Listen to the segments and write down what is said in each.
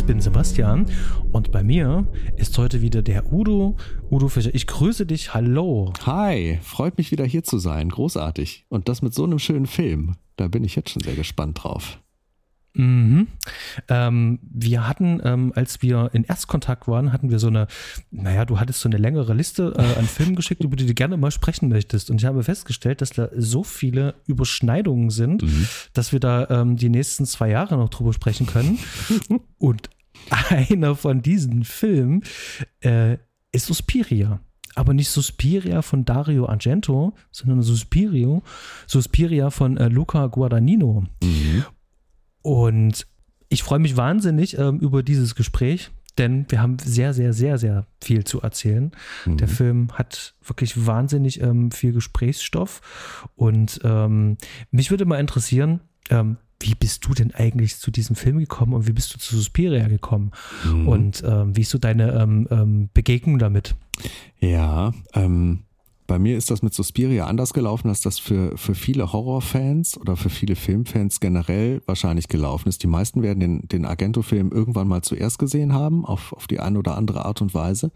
Ich bin Sebastian und bei mir ist heute wieder der Udo. Udo Fischer, ich grüße dich. Hallo. Hi, freut mich wieder hier zu sein. Großartig. Und das mit so einem schönen Film. Da bin ich jetzt schon sehr gespannt drauf. Mhm. Ähm, wir hatten, ähm, als wir in Erstkontakt waren, hatten wir so eine, naja, du hattest so eine längere Liste äh, an Filmen geschickt, über die du gerne mal sprechen möchtest. Und ich habe festgestellt, dass da so viele Überschneidungen sind, mhm. dass wir da ähm, die nächsten zwei Jahre noch drüber sprechen können. Und einer von diesen Filmen äh, ist Suspiria aber nicht Suspiria von Dario Argento, sondern Suspirio, Suspiria von äh, Luca Guadagnino. Mhm. Und ich freue mich wahnsinnig ähm, über dieses Gespräch, denn wir haben sehr, sehr, sehr, sehr viel zu erzählen. Mhm. Der Film hat wirklich wahnsinnig ähm, viel Gesprächsstoff. Und ähm, mich würde mal interessieren, ähm, wie bist du denn eigentlich zu diesem Film gekommen und wie bist du zu Suspiria gekommen? Mhm. Und ähm, wie ist so deine ähm, Begegnung damit? Ja, ähm, bei mir ist das mit Suspiria anders gelaufen, als das für, für viele Horrorfans oder für viele Filmfans generell wahrscheinlich gelaufen ist. Die meisten werden den, den Argento-Film irgendwann mal zuerst gesehen haben, auf, auf die eine oder andere Art und Weise.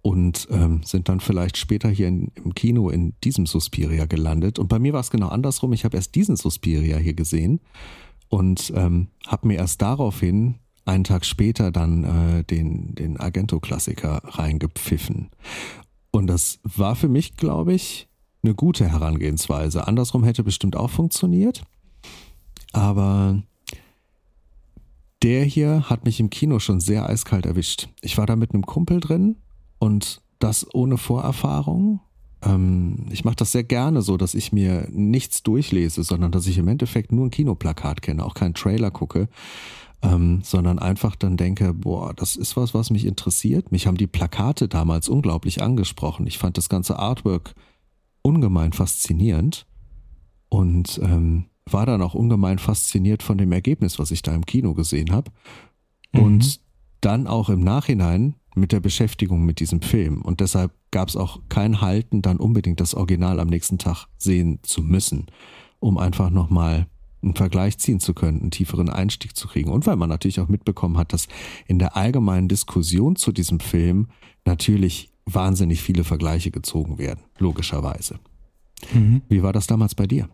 Und ähm, sind dann vielleicht später hier in, im Kino in diesem Suspiria gelandet. Und bei mir war es genau andersrum. Ich habe erst diesen Suspiria hier gesehen und ähm, habe mir erst daraufhin einen Tag später dann äh, den, den Argento-Klassiker reingepfiffen. Und das war für mich, glaube ich, eine gute Herangehensweise. Andersrum hätte bestimmt auch funktioniert. Aber der hier hat mich im Kino schon sehr eiskalt erwischt. Ich war da mit einem Kumpel drin und das ohne Vorerfahrung. Ähm, ich mache das sehr gerne so, dass ich mir nichts durchlese, sondern dass ich im Endeffekt nur ein Kinoplakat kenne, auch keinen Trailer gucke ähm, sondern einfach dann denke, boah, das ist was, was mich interessiert. Mich haben die Plakate damals unglaublich angesprochen. Ich fand das ganze Artwork ungemein faszinierend und ähm, war dann auch ungemein fasziniert von dem Ergebnis, was ich da im Kino gesehen habe. Mhm. Und dann auch im Nachhinein mit der Beschäftigung mit diesem Film. Und deshalb gab es auch kein Halten, dann unbedingt das Original am nächsten Tag sehen zu müssen, um einfach nochmal einen Vergleich ziehen zu können, einen tieferen Einstieg zu kriegen. Und weil man natürlich auch mitbekommen hat, dass in der allgemeinen Diskussion zu diesem Film natürlich wahnsinnig viele Vergleiche gezogen werden, logischerweise. Mhm. Wie war das damals bei dir?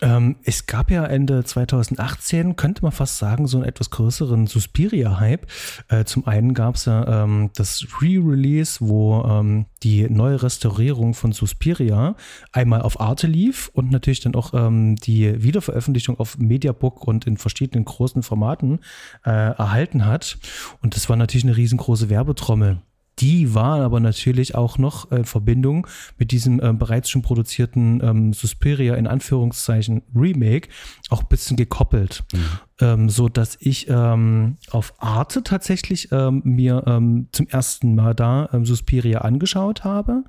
Ähm, es gab ja Ende 2018, könnte man fast sagen, so einen etwas größeren Suspiria-Hype. Äh, zum einen gab es ja ähm, das Re-Release, wo ähm, die neue Restaurierung von Suspiria einmal auf Arte lief und natürlich dann auch ähm, die Wiederveröffentlichung auf Mediabook und in verschiedenen großen Formaten äh, erhalten hat. Und das war natürlich eine riesengroße Werbetrommel die war aber natürlich auch noch in Verbindung mit diesem äh, bereits schon produzierten ähm, Suspiria in Anführungszeichen Remake auch ein bisschen gekoppelt. Mhm. Ähm, so dass ich ähm, auf Arte tatsächlich ähm, mir ähm, zum ersten Mal da ähm, Suspiria angeschaut habe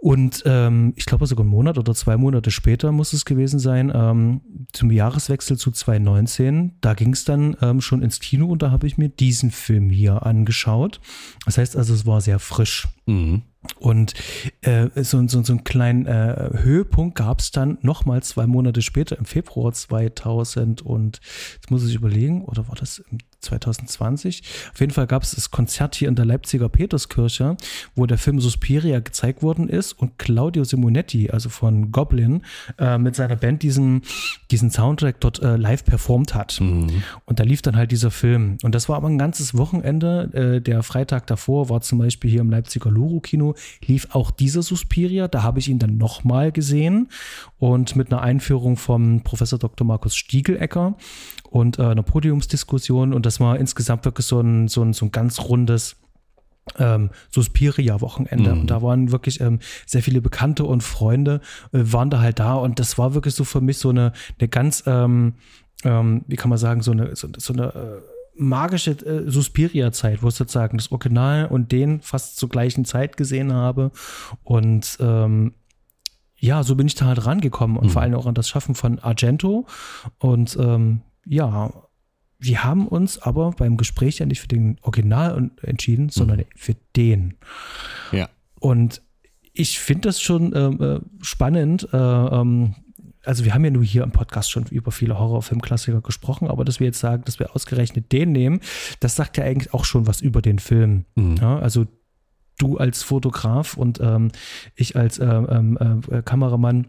und ähm, ich glaube sogar einen Monat oder zwei Monate später muss es gewesen sein, ähm, zum Jahreswechsel zu 2019, da ging es dann ähm, schon ins Kino und da habe ich mir diesen Film hier angeschaut. Das heißt also, es war sehr frisch. Mhm. Und äh, so, so, so einen kleinen äh, Höhepunkt gab es dann nochmal zwei Monate später, im Februar 2000 und jetzt muss ich überlegen, oder war das im 2020. Auf jeden Fall gab es das Konzert hier in der Leipziger Peterskirche, wo der Film Suspiria gezeigt worden ist und Claudio Simonetti, also von Goblin, äh, mit seiner Band diesen, diesen Soundtrack dort äh, live performt hat. Mhm. Und da lief dann halt dieser Film. Und das war aber ein ganzes Wochenende. Äh, der Freitag davor war zum Beispiel hier im Leipziger Lief auch dieser Suspiria. Da habe ich ihn dann nochmal gesehen und mit einer Einführung vom Professor Dr. Markus Stiegelecker und äh, einer Podiumsdiskussion und das war insgesamt wirklich so ein, so ein, so ein ganz rundes ähm, Suspiria-Wochenende. Mhm. Und da waren wirklich ähm, sehr viele Bekannte und Freunde äh, waren da halt da und das war wirklich so für mich so eine, eine ganz, ähm, ähm, wie kann man sagen, so eine, so, so eine äh, magische äh, Suspiria-Zeit, wo ich sozusagen das Original und den fast zur gleichen Zeit gesehen habe. Und ähm, ja, so bin ich da halt rangekommen und mhm. vor allem auch an das Schaffen von Argento. Und ähm, ja, wir haben uns aber beim Gespräch ja nicht für den Original entschieden, sondern mhm. für den. Ja. Und ich finde das schon ähm, äh, spannend. Äh, ähm, also wir haben ja nur hier im Podcast schon über viele Horrorfilmklassiker gesprochen, aber dass wir jetzt sagen, dass wir ausgerechnet den nehmen, das sagt ja eigentlich auch schon was über den Film. Mhm. Ja, also du als Fotograf und ähm, ich als ähm, ähm äh, Kameramann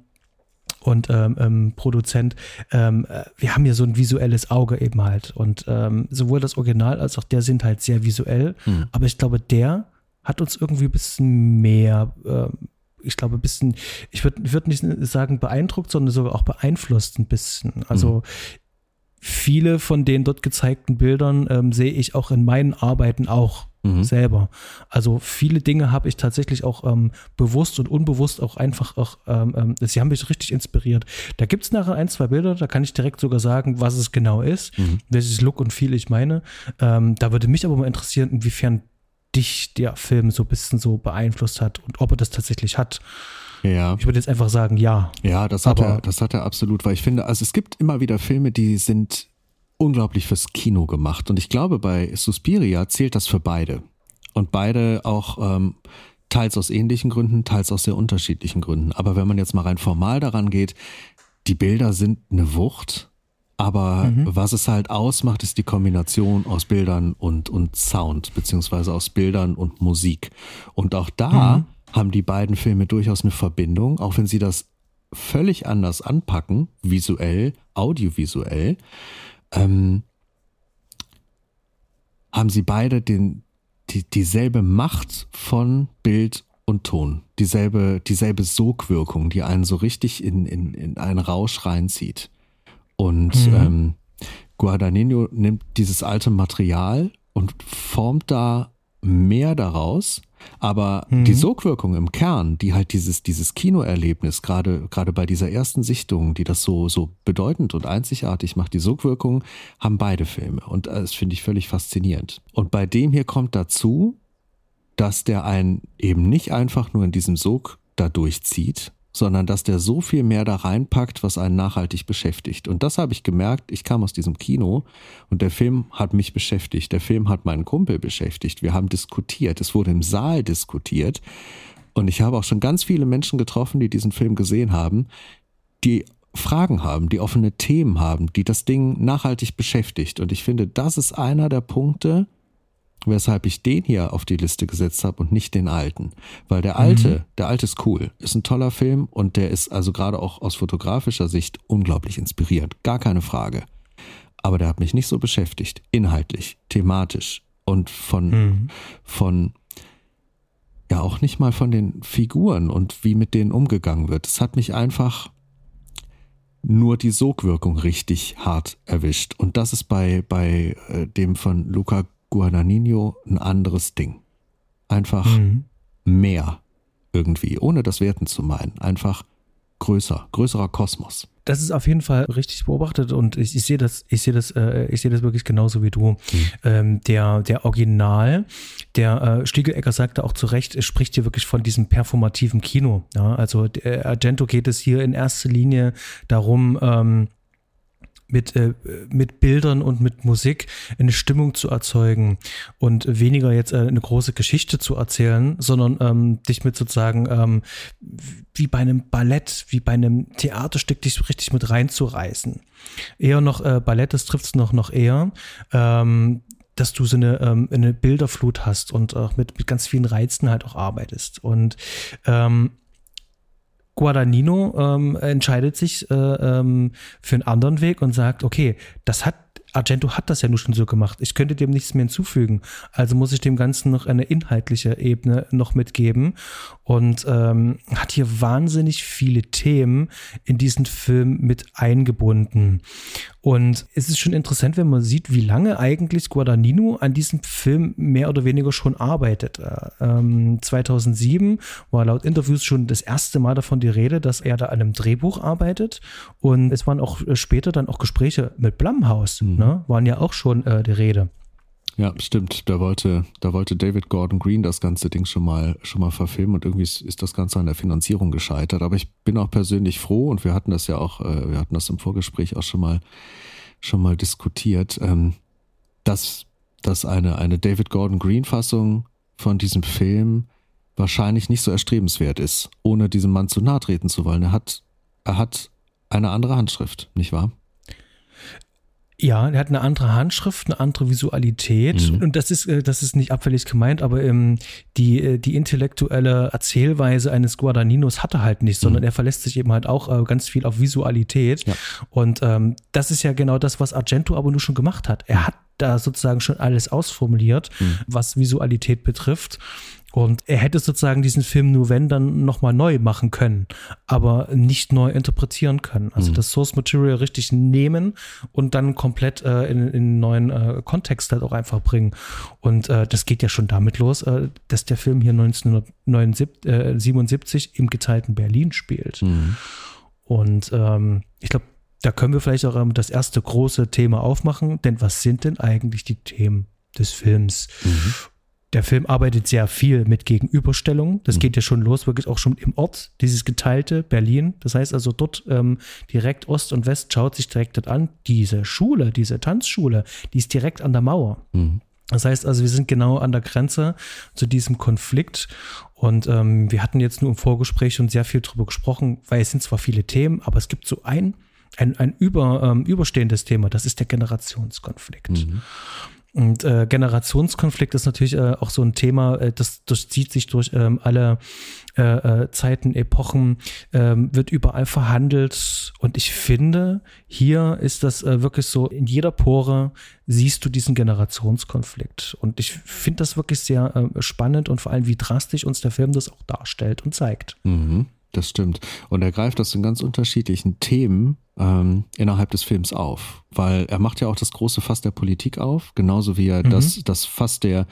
und ähm, ähm, Produzent, ähm, äh, wir haben ja so ein visuelles Auge eben halt. Und ähm, sowohl das Original als auch der sind halt sehr visuell. Mhm. Aber ich glaube, der hat uns irgendwie ein bisschen mehr, äh, ich glaube, ein bisschen, ich würde würd nicht sagen beeindruckt, sondern sogar auch beeinflusst ein bisschen. Also mhm. viele von den dort gezeigten Bildern ähm, sehe ich auch in meinen Arbeiten auch mhm. selber. Also viele Dinge habe ich tatsächlich auch ähm, bewusst und unbewusst auch einfach auch, ähm, ähm sie haben mich richtig inspiriert. Da gibt es nachher ein, zwei Bilder, da kann ich direkt sogar sagen, was es genau ist, mhm. welches Look und Feel ich meine. Ähm, da würde mich aber mal interessieren, inwiefern dich der Film so ein bisschen so beeinflusst hat und ob er das tatsächlich hat. Ja. Ich würde jetzt einfach sagen, ja. Ja, das hat er, das hat er absolut, weil ich finde, also es gibt immer wieder Filme, die sind unglaublich fürs Kino gemacht. Und ich glaube, bei Suspiria zählt das für beide. Und beide auch ähm, teils aus ähnlichen Gründen, teils aus sehr unterschiedlichen Gründen. Aber wenn man jetzt mal rein formal daran geht, die Bilder sind eine Wucht. Aber mhm. was es halt ausmacht, ist die Kombination aus Bildern und, und Sound, beziehungsweise aus Bildern und Musik. Und auch da mhm. haben die beiden Filme durchaus eine Verbindung, auch wenn sie das völlig anders anpacken, visuell, audiovisuell ähm, haben sie beide den, die, dieselbe Macht von Bild und Ton, dieselbe, dieselbe Sogwirkung, die einen so richtig in, in, in einen Rausch reinzieht. Und mhm. ähm, Guadagnino nimmt dieses alte Material und formt da mehr daraus, aber mhm. die Sogwirkung im Kern, die halt dieses, dieses Kinoerlebnis, gerade, gerade bei dieser ersten Sichtung, die das so, so bedeutend und einzigartig macht, die Sogwirkung haben beide Filme. Und das finde ich völlig faszinierend. Und bei dem hier kommt dazu, dass der einen eben nicht einfach nur in diesem Sog da durchzieht, sondern dass der so viel mehr da reinpackt, was einen nachhaltig beschäftigt. Und das habe ich gemerkt. Ich kam aus diesem Kino und der Film hat mich beschäftigt. Der Film hat meinen Kumpel beschäftigt. Wir haben diskutiert. Es wurde im Saal diskutiert. Und ich habe auch schon ganz viele Menschen getroffen, die diesen Film gesehen haben, die Fragen haben, die offene Themen haben, die das Ding nachhaltig beschäftigt. Und ich finde, das ist einer der Punkte, weshalb ich den hier auf die Liste gesetzt habe und nicht den alten. Weil der alte, mhm. der alte ist cool, ist ein toller Film und der ist also gerade auch aus fotografischer Sicht unglaublich inspirierend, gar keine Frage. Aber der hat mich nicht so beschäftigt, inhaltlich, thematisch und von, mhm. von, ja auch nicht mal von den Figuren und wie mit denen umgegangen wird. Es hat mich einfach nur die Sogwirkung richtig hart erwischt. Und das ist bei, bei äh, dem von Luca Guadagnino ein anderes Ding. Einfach mhm. mehr irgendwie, ohne das Werten zu meinen. Einfach größer, größerer Kosmos. Das ist auf jeden Fall richtig beobachtet und ich, ich sehe das, ich sehe das, äh, ich sehe das wirklich genauso wie du. Mhm. Ähm, der, der Original, der äh, Stiegelecker sagte auch zu Recht, es spricht hier wirklich von diesem performativen Kino. Ja? Also äh, Argento geht es hier in erster Linie darum, ähm, mit, äh, mit Bildern und mit Musik eine Stimmung zu erzeugen und weniger jetzt äh, eine große Geschichte zu erzählen, sondern ähm, dich mit sozusagen ähm, wie bei einem Ballett, wie bei einem Theaterstück dich richtig mit reinzureißen. Eher noch äh, Ballett, das trifft es noch, noch eher. Ähm, dass du so eine, ähm, eine Bilderflut hast und auch mit, mit ganz vielen Reizen halt auch arbeitest. Und ähm, Guadagnino ähm, entscheidet sich äh, ähm, für einen anderen Weg und sagt, okay, das hat Argento hat das ja nur schon so gemacht. Ich könnte dem nichts mehr hinzufügen. Also muss ich dem Ganzen noch eine inhaltliche Ebene noch mitgeben und ähm, hat hier wahnsinnig viele Themen in diesen Film mit eingebunden. Und es ist schon interessant, wenn man sieht, wie lange eigentlich Guadagnino an diesem Film mehr oder weniger schon arbeitet. Ähm, 2007 war laut Interviews schon das erste Mal davon die Rede, dass er da an einem Drehbuch arbeitet. Und es waren auch später dann auch Gespräche mit Blumhaus, mhm. ne? waren ja auch schon äh, die Rede. Ja, stimmt. Da wollte, da wollte David Gordon Green das ganze Ding schon mal, schon mal verfilmen und irgendwie ist, das Ganze an der Finanzierung gescheitert. Aber ich bin auch persönlich froh und wir hatten das ja auch, äh, wir hatten das im Vorgespräch auch schon mal, schon mal diskutiert, ähm, dass, dass eine, eine David Gordon Green Fassung von diesem Film wahrscheinlich nicht so erstrebenswert ist, ohne diesem Mann zu nahe treten zu wollen. Er hat, er hat eine andere Handschrift, nicht wahr? Ja, er hat eine andere Handschrift, eine andere Visualität. Mhm. Und das ist, äh, das ist nicht abfällig gemeint, aber ähm, die, äh, die intellektuelle Erzählweise eines Guadagninos hat er halt nicht, sondern mhm. er verlässt sich eben halt auch äh, ganz viel auf Visualität. Ja. Und ähm, das ist ja genau das, was Argento aber nur schon gemacht hat. Er hat da sozusagen schon alles ausformuliert, mhm. was Visualität betrifft. Und er hätte sozusagen diesen Film nur wenn dann nochmal neu machen können, aber nicht neu interpretieren können. Also mhm. das Source Material richtig nehmen und dann komplett äh, in, in einen neuen äh, Kontext halt auch einfach bringen. Und äh, das geht ja schon damit los, äh, dass der Film hier 1977 im geteilten Berlin spielt. Mhm. Und ähm, ich glaube, da können wir vielleicht auch ähm, das erste große Thema aufmachen, denn was sind denn eigentlich die Themen des Films? Mhm der Film arbeitet sehr viel mit Gegenüberstellungen. Das mhm. geht ja schon los, wirklich auch schon im Ort, dieses geteilte Berlin. Das heißt also dort ähm, direkt Ost und West schaut sich direkt dort an. Diese Schule, diese Tanzschule, die ist direkt an der Mauer. Mhm. Das heißt also, wir sind genau an der Grenze zu diesem Konflikt. Und ähm, wir hatten jetzt nur im Vorgespräch schon sehr viel drüber gesprochen, weil es sind zwar viele Themen, aber es gibt so ein, ein, ein über, ähm, überstehendes Thema, das ist der Generationskonflikt. Mhm. Und äh, Generationskonflikt ist natürlich äh, auch so ein Thema, äh, das durchzieht sich durch ähm, alle äh, äh, Zeiten, Epochen, ähm, wird überall verhandelt. Und ich finde, hier ist das äh, wirklich so, in jeder Pore siehst du diesen Generationskonflikt. Und ich finde das wirklich sehr äh, spannend und vor allem, wie drastisch uns der Film das auch darstellt und zeigt. Mhm. Das stimmt. Und er greift das in ganz unterschiedlichen Themen ähm, innerhalb des Films auf. Weil er macht ja auch das große Fass der Politik auf, genauso wie er mhm. das, das Fass der,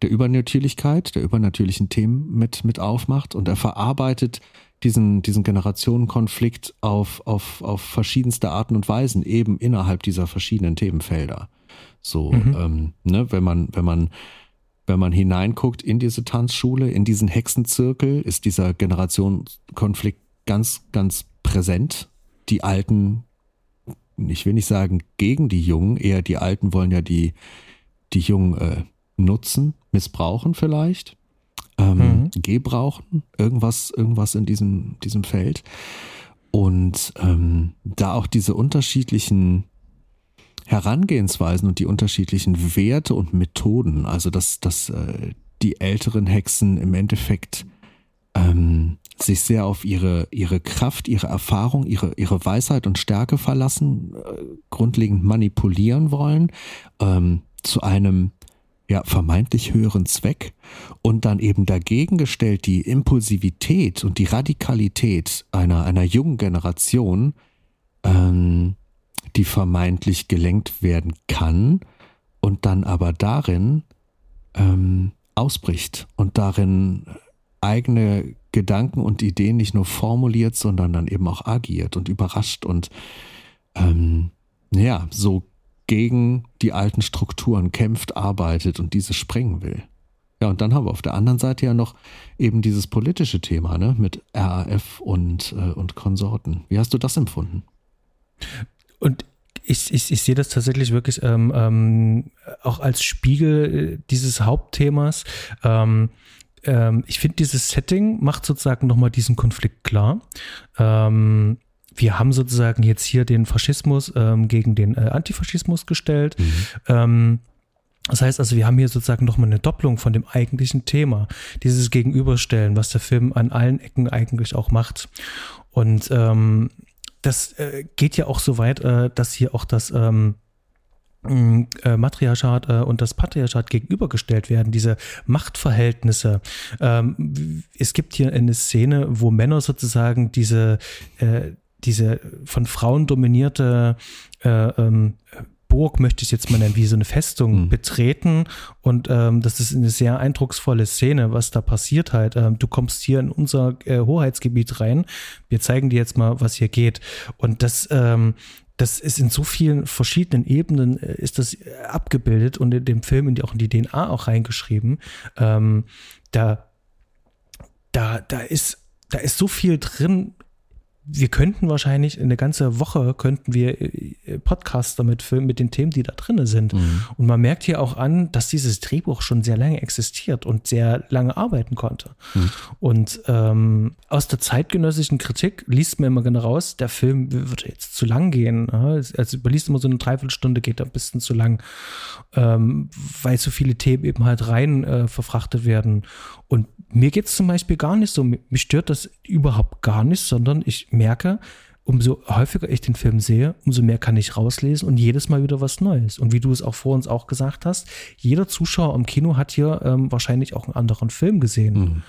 der Übernatürlichkeit, der übernatürlichen Themen mit, mit aufmacht. Und er verarbeitet diesen, diesen Generationenkonflikt auf, auf, auf verschiedenste Arten und Weisen, eben innerhalb dieser verschiedenen Themenfelder. So, mhm. ähm, ne, wenn man, wenn man wenn man hineinguckt in diese Tanzschule, in diesen Hexenzirkel, ist dieser Generationenkonflikt ganz, ganz präsent. Die Alten, ich will nicht sagen gegen die Jungen, eher die Alten wollen ja die, die Jungen äh, nutzen, missbrauchen vielleicht, ähm, mhm. gebrauchen, irgendwas, irgendwas in diesem, diesem Feld. Und ähm, da auch diese unterschiedlichen Herangehensweisen und die unterschiedlichen Werte und Methoden, also dass, dass äh, die älteren Hexen im Endeffekt ähm, sich sehr auf ihre, ihre Kraft, ihre Erfahrung, ihre, ihre Weisheit und Stärke verlassen, äh, grundlegend manipulieren wollen, ähm, zu einem ja, vermeintlich höheren Zweck und dann eben dagegen gestellt die Impulsivität und die Radikalität einer, einer jungen Generation, ähm, die vermeintlich gelenkt werden kann und dann aber darin ähm, ausbricht und darin eigene Gedanken und Ideen nicht nur formuliert, sondern dann eben auch agiert und überrascht und ähm, ja, so gegen die alten Strukturen kämpft, arbeitet und diese sprengen will. Ja, und dann haben wir auf der anderen Seite ja noch eben dieses politische Thema, ne, mit RAF und, äh, und Konsorten. Wie hast du das empfunden? Und ich, ich, ich sehe das tatsächlich wirklich ähm, ähm, auch als Spiegel äh, dieses Hauptthemas. Ähm, ähm, ich finde, dieses Setting macht sozusagen nochmal diesen Konflikt klar. Ähm, wir haben sozusagen jetzt hier den Faschismus ähm, gegen den äh, Antifaschismus gestellt. Mhm. Ähm, das heißt also, wir haben hier sozusagen nochmal eine Doppelung von dem eigentlichen Thema, dieses Gegenüberstellen, was der Film an allen Ecken eigentlich auch macht. Und ähm, das äh, geht ja auch so weit, äh, dass hier auch das ähm, äh, Matriarchat äh, und das Patriarchat gegenübergestellt werden, diese Machtverhältnisse. Ähm, es gibt hier eine Szene, wo Männer sozusagen diese, äh, diese von Frauen dominierte äh, ähm, Burg, möchte ich jetzt mal nennen, wie so eine Festung mhm. betreten. Und ähm, das ist eine sehr eindrucksvolle Szene, was da passiert halt. Ähm, du kommst hier in unser äh, Hoheitsgebiet rein. Wir zeigen dir jetzt mal, was hier geht. Und das, ähm, das ist in so vielen verschiedenen Ebenen äh, ist das abgebildet und in dem Film in die, auch in die DNA auch reingeschrieben. Ähm, da, da, da ist, da ist so viel drin wir könnten wahrscheinlich eine ganze Woche könnten wir äh, Podcasts damit filmen mit den Themen, die da drin sind. Mhm. Und man merkt hier auch an, dass dieses Drehbuch schon sehr lange existiert und sehr lange arbeiten konnte. Mhm. Und ähm, aus der zeitgenössischen Kritik liest man immer genau raus, der Film würde jetzt zu lang gehen. Also überliest immer so eine Dreiviertelstunde, geht da ein bisschen zu lang, ähm, weil so viele Themen eben halt rein äh, verfrachtet werden. Und mir geht es zum Beispiel gar nicht so. Mich stört das überhaupt gar nicht, sondern ich merke, umso häufiger ich den Film sehe, umso mehr kann ich rauslesen und jedes Mal wieder was Neues. Und wie du es auch vor uns auch gesagt hast, jeder Zuschauer im Kino hat hier ähm, wahrscheinlich auch einen anderen Film gesehen. Mhm.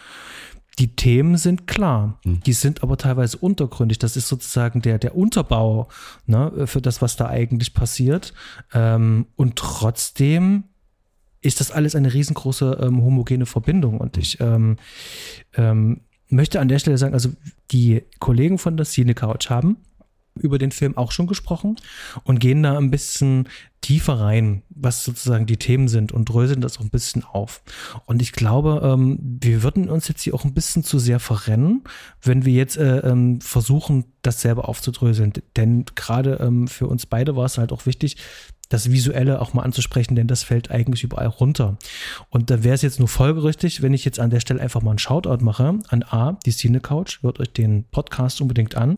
Die Themen sind klar, mhm. die sind aber teilweise untergründig. Das ist sozusagen der, der Unterbau ne, für das, was da eigentlich passiert. Ähm, und trotzdem ist das alles eine riesengroße ähm, homogene Verbindung. Und ich ähm, ähm, möchte an der Stelle sagen, also die Kollegen von der Cine Couch haben über den Film auch schon gesprochen und gehen da ein bisschen tiefer rein, was sozusagen die Themen sind und dröseln das auch ein bisschen auf. Und ich glaube, ähm, wir würden uns jetzt hier auch ein bisschen zu sehr verrennen, wenn wir jetzt äh, ähm, versuchen, das selber aufzudröseln. Denn gerade ähm, für uns beide war es halt auch wichtig, das Visuelle auch mal anzusprechen, denn das fällt eigentlich überall runter. Und da wäre es jetzt nur folgerichtig, wenn ich jetzt an der Stelle einfach mal einen Shoutout mache an A, die Cine Couch, hört euch den Podcast unbedingt an.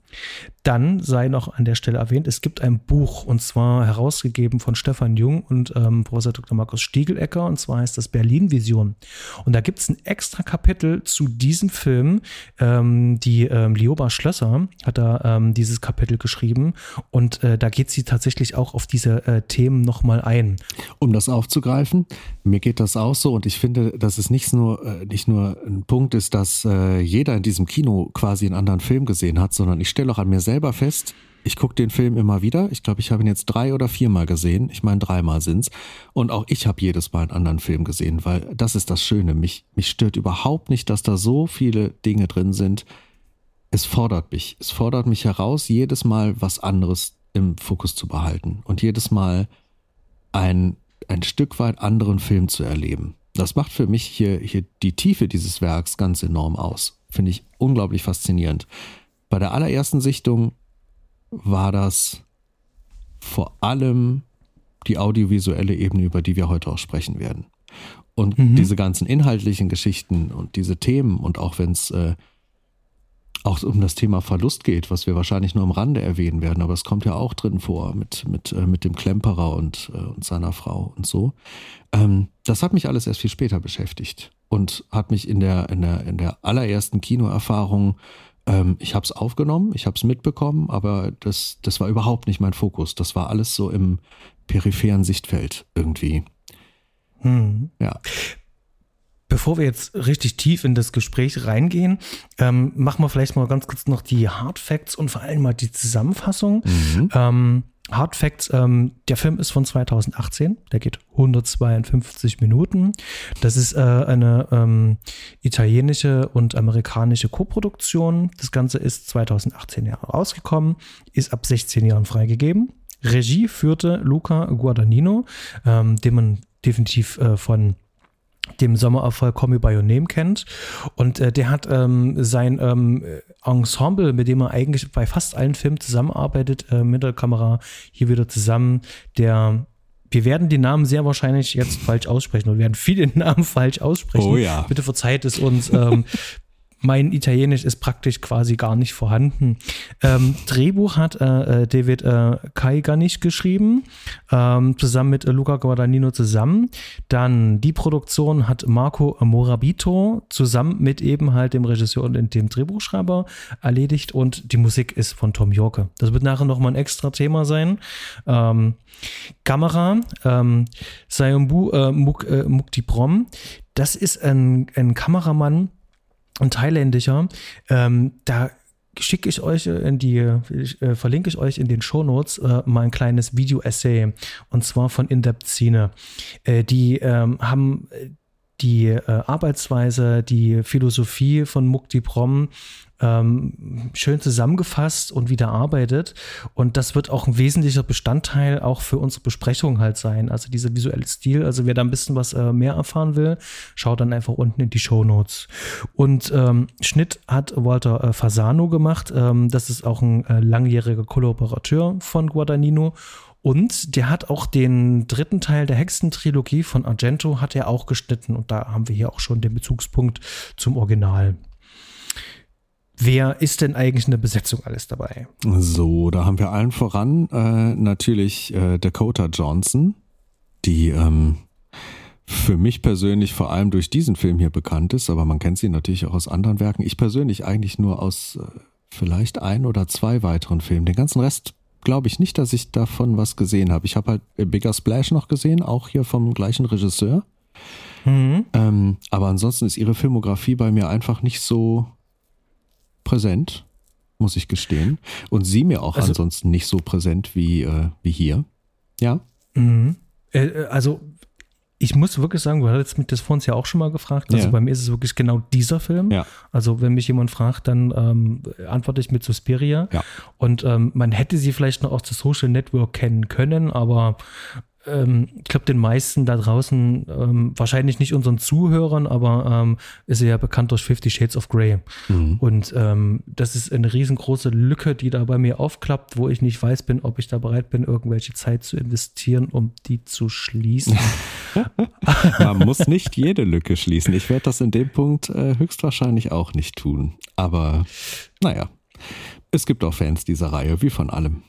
Dann sei noch an der Stelle erwähnt, es gibt ein Buch und zwar herausgegeben von Stefan Jung und ähm, Professor Dr. Markus Stiegelecker und zwar heißt das Berlin Vision. Und da gibt es ein extra Kapitel zu diesem Film. Ähm, die ähm, Lioba Schlösser hat da ähm, dieses Kapitel geschrieben und äh, da geht sie tatsächlich auch auf diese äh, Themen nochmal ein. Um das aufzugreifen, mir geht das auch so und ich finde, dass es nicht nur, äh, nicht nur ein Punkt ist, dass äh, jeder in diesem Kino quasi einen anderen Film gesehen hat, sondern ich stelle auch an mir selber fest, ich gucke den Film immer wieder. Ich glaube, ich habe ihn jetzt drei oder viermal gesehen. Ich meine, dreimal sind's. Und auch ich habe jedes Mal einen anderen Film gesehen, weil das ist das Schöne. Mich, mich stört überhaupt nicht, dass da so viele Dinge drin sind. Es fordert mich. Es fordert mich heraus, jedes Mal was anderes im Fokus zu behalten und jedes Mal ein, ein Stück weit anderen Film zu erleben. Das macht für mich hier, hier die Tiefe dieses Werks ganz enorm aus. Finde ich unglaublich faszinierend. Bei der allerersten Sichtung war das vor allem die audiovisuelle Ebene, über die wir heute auch sprechen werden. Und mhm. diese ganzen inhaltlichen Geschichten und diese Themen und auch wenn es äh, auch um das Thema Verlust geht, was wir wahrscheinlich nur am Rande erwähnen werden, aber es kommt ja auch drin vor mit, mit, äh, mit dem Klemperer und, äh, und seiner Frau und so. Ähm, das hat mich alles erst viel später beschäftigt und hat mich in der, in der, in der allerersten Kinoerfahrung ähm, ich habe es aufgenommen, ich habe es mitbekommen, aber das, das war überhaupt nicht mein Fokus. Das war alles so im peripheren Sichtfeld irgendwie. Hm. Ja. Bevor wir jetzt richtig tief in das Gespräch reingehen, ähm, machen wir vielleicht mal ganz kurz noch die Hard Facts und vor allem mal die Zusammenfassung. Mhm. Ähm, Hard Facts, ähm, der Film ist von 2018, der geht 152 Minuten. Das ist äh, eine ähm, italienische und amerikanische Koproduktion. Das Ganze ist 2018 rausgekommen, ist ab 16 Jahren freigegeben. Regie führte Luca Guadagnino, ähm, den man definitiv äh, von dem Sommererfolg Call Me By Your Name kennt. Und äh, der hat ähm, sein ähm, Ensemble, mit dem er eigentlich bei fast allen Filmen zusammenarbeitet, äh, mit der Kamera hier wieder zusammen. Der wir werden die Namen sehr wahrscheinlich jetzt falsch aussprechen und werden viele Namen falsch aussprechen. Oh ja. Bitte verzeiht es uns. Ähm, mein Italienisch ist praktisch quasi gar nicht vorhanden. Ähm, Drehbuch hat äh, äh David äh, Kaiganich geschrieben, ähm, zusammen mit äh, Luca Guadagnino zusammen. Dann die Produktion hat Marco Morabito zusammen mit eben halt dem Regisseur und dem Drehbuchschreiber erledigt und die Musik ist von Tom Yorke. Das wird nachher nochmal ein extra Thema sein. Ähm, Kamera, ähm, Sayombu äh, Muk, äh, Muktiprom, das ist ein, ein Kameramann, ein thailändischer. Ähm, da schicke ich euch in die, äh, verlinke ich euch in den Shownotes äh, mal ein kleines Video-Essay und zwar von Indepth. Äh, die ähm, haben die äh, Arbeitsweise, die Philosophie von Mukti Prom ähm, schön zusammengefasst und wieder arbeitet. Und das wird auch ein wesentlicher Bestandteil auch für unsere Besprechung halt sein. Also dieser visuelle Stil. Also wer da ein bisschen was äh, mehr erfahren will, schaut dann einfach unten in die Show Notes. Und ähm, Schnitt hat Walter äh, Fasano gemacht. Ähm, das ist auch ein äh, langjähriger Kollaborateur von Guadagnino. Und der hat auch den dritten Teil der Hexentrilogie von Argento hat er auch geschnitten. Und da haben wir hier auch schon den Bezugspunkt zum Original. Wer ist denn eigentlich in der Besetzung alles dabei? So, da haben wir allen voran äh, natürlich äh, Dakota Johnson, die ähm, für mich persönlich vor allem durch diesen Film hier bekannt ist, aber man kennt sie natürlich auch aus anderen Werken. Ich persönlich eigentlich nur aus äh, vielleicht ein oder zwei weiteren Filmen. Den ganzen Rest glaube ich nicht, dass ich davon was gesehen habe. Ich habe halt Bigger Splash noch gesehen, auch hier vom gleichen Regisseur. Mhm. Ähm, aber ansonsten ist ihre Filmografie bei mir einfach nicht so präsent, muss ich gestehen. Und sie mir auch also, ansonsten nicht so präsent wie, äh, wie hier. Ja. Mhm. Äh, äh also ich muss wirklich sagen, du hattest mich das vor uns ja auch schon mal gefragt. Also ja. bei mir ist es wirklich genau dieser Film. Ja. Also wenn mich jemand fragt, dann ähm, antworte ich mit Suspiria. Ja. Und ähm, man hätte sie vielleicht noch aus der Social Network kennen können, aber ähm, ich glaube, den meisten da draußen, ähm, wahrscheinlich nicht unseren Zuhörern, aber ähm, ist er ja bekannt durch Fifty Shades of Grey. Mhm. Und ähm, das ist eine riesengroße Lücke, die da bei mir aufklappt, wo ich nicht weiß bin, ob ich da bereit bin, irgendwelche Zeit zu investieren, um die zu schließen. Man muss nicht jede Lücke schließen. Ich werde das in dem Punkt äh, höchstwahrscheinlich auch nicht tun. Aber naja, es gibt auch Fans dieser Reihe, wie von allem.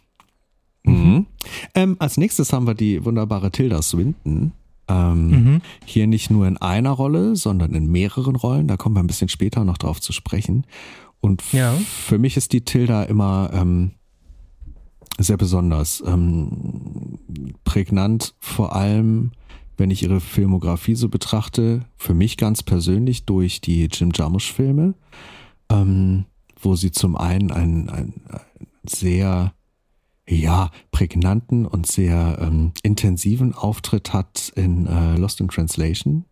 Mhm. Ähm, als nächstes haben wir die wunderbare Tilda Swinton. Ähm, mhm. Hier nicht nur in einer Rolle, sondern in mehreren Rollen. Da kommen wir ein bisschen später noch drauf zu sprechen. Und ja. für mich ist die Tilda immer ähm, sehr besonders. Ähm, prägnant vor allem, wenn ich ihre Filmografie so betrachte, für mich ganz persönlich durch die Jim Jarmusch-Filme, ähm, wo sie zum einen ein, ein, ein sehr ja, prägnanten und sehr ähm, intensiven Auftritt hat in äh, Lost in Translation.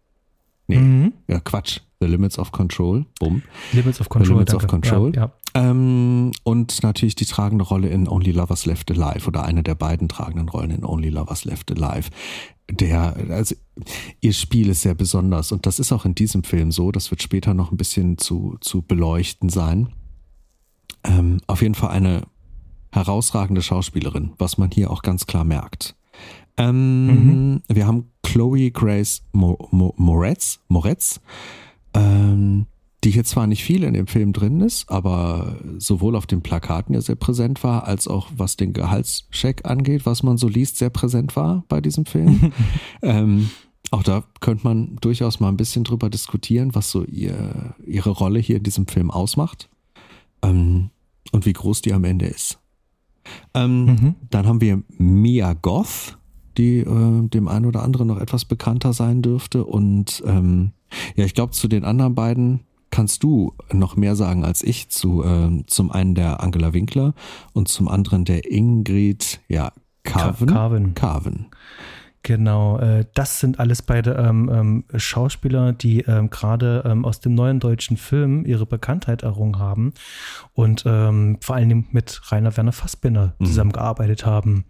Nee, mhm. ja, Quatsch. The Limits of Control. Bumm. Limits of Control. The Limits danke. of Control. Ja, ja. Ähm, und natürlich die tragende Rolle in Only Lovers Left Alive oder eine der beiden tragenden Rollen in Only Lovers Left Alive. Der, also, ihr Spiel ist sehr besonders und das ist auch in diesem Film so. Das wird später noch ein bisschen zu, zu beleuchten sein. Ähm, auf jeden Fall eine herausragende Schauspielerin, was man hier auch ganz klar merkt. Ähm, mhm. Wir haben Chloe Grace Mo Mo Moretz, Moretz ähm, die hier zwar nicht viel in dem Film drin ist, aber sowohl auf den Plakaten ja sehr präsent war, als auch was den Gehaltscheck angeht, was man so liest, sehr präsent war bei diesem Film. ähm, auch da könnte man durchaus mal ein bisschen drüber diskutieren, was so ihr, ihre Rolle hier in diesem Film ausmacht ähm, und wie groß die am Ende ist. Ähm, mhm. Dann haben wir Mia Goth, die äh, dem einen oder anderen noch etwas bekannter sein dürfte. Und ähm, ja, ich glaube, zu den anderen beiden kannst du noch mehr sagen als ich. Zu äh, zum einen der Angela Winkler und zum anderen der Ingrid, ja, Carven. Carven. Carven. Genau, äh, das sind alles beide ähm, ähm, Schauspieler, die ähm, gerade ähm, aus dem neuen deutschen Film ihre Bekanntheit errungen haben und ähm, vor allen Dingen mit Rainer Werner Fassbinder mhm. zusammengearbeitet haben.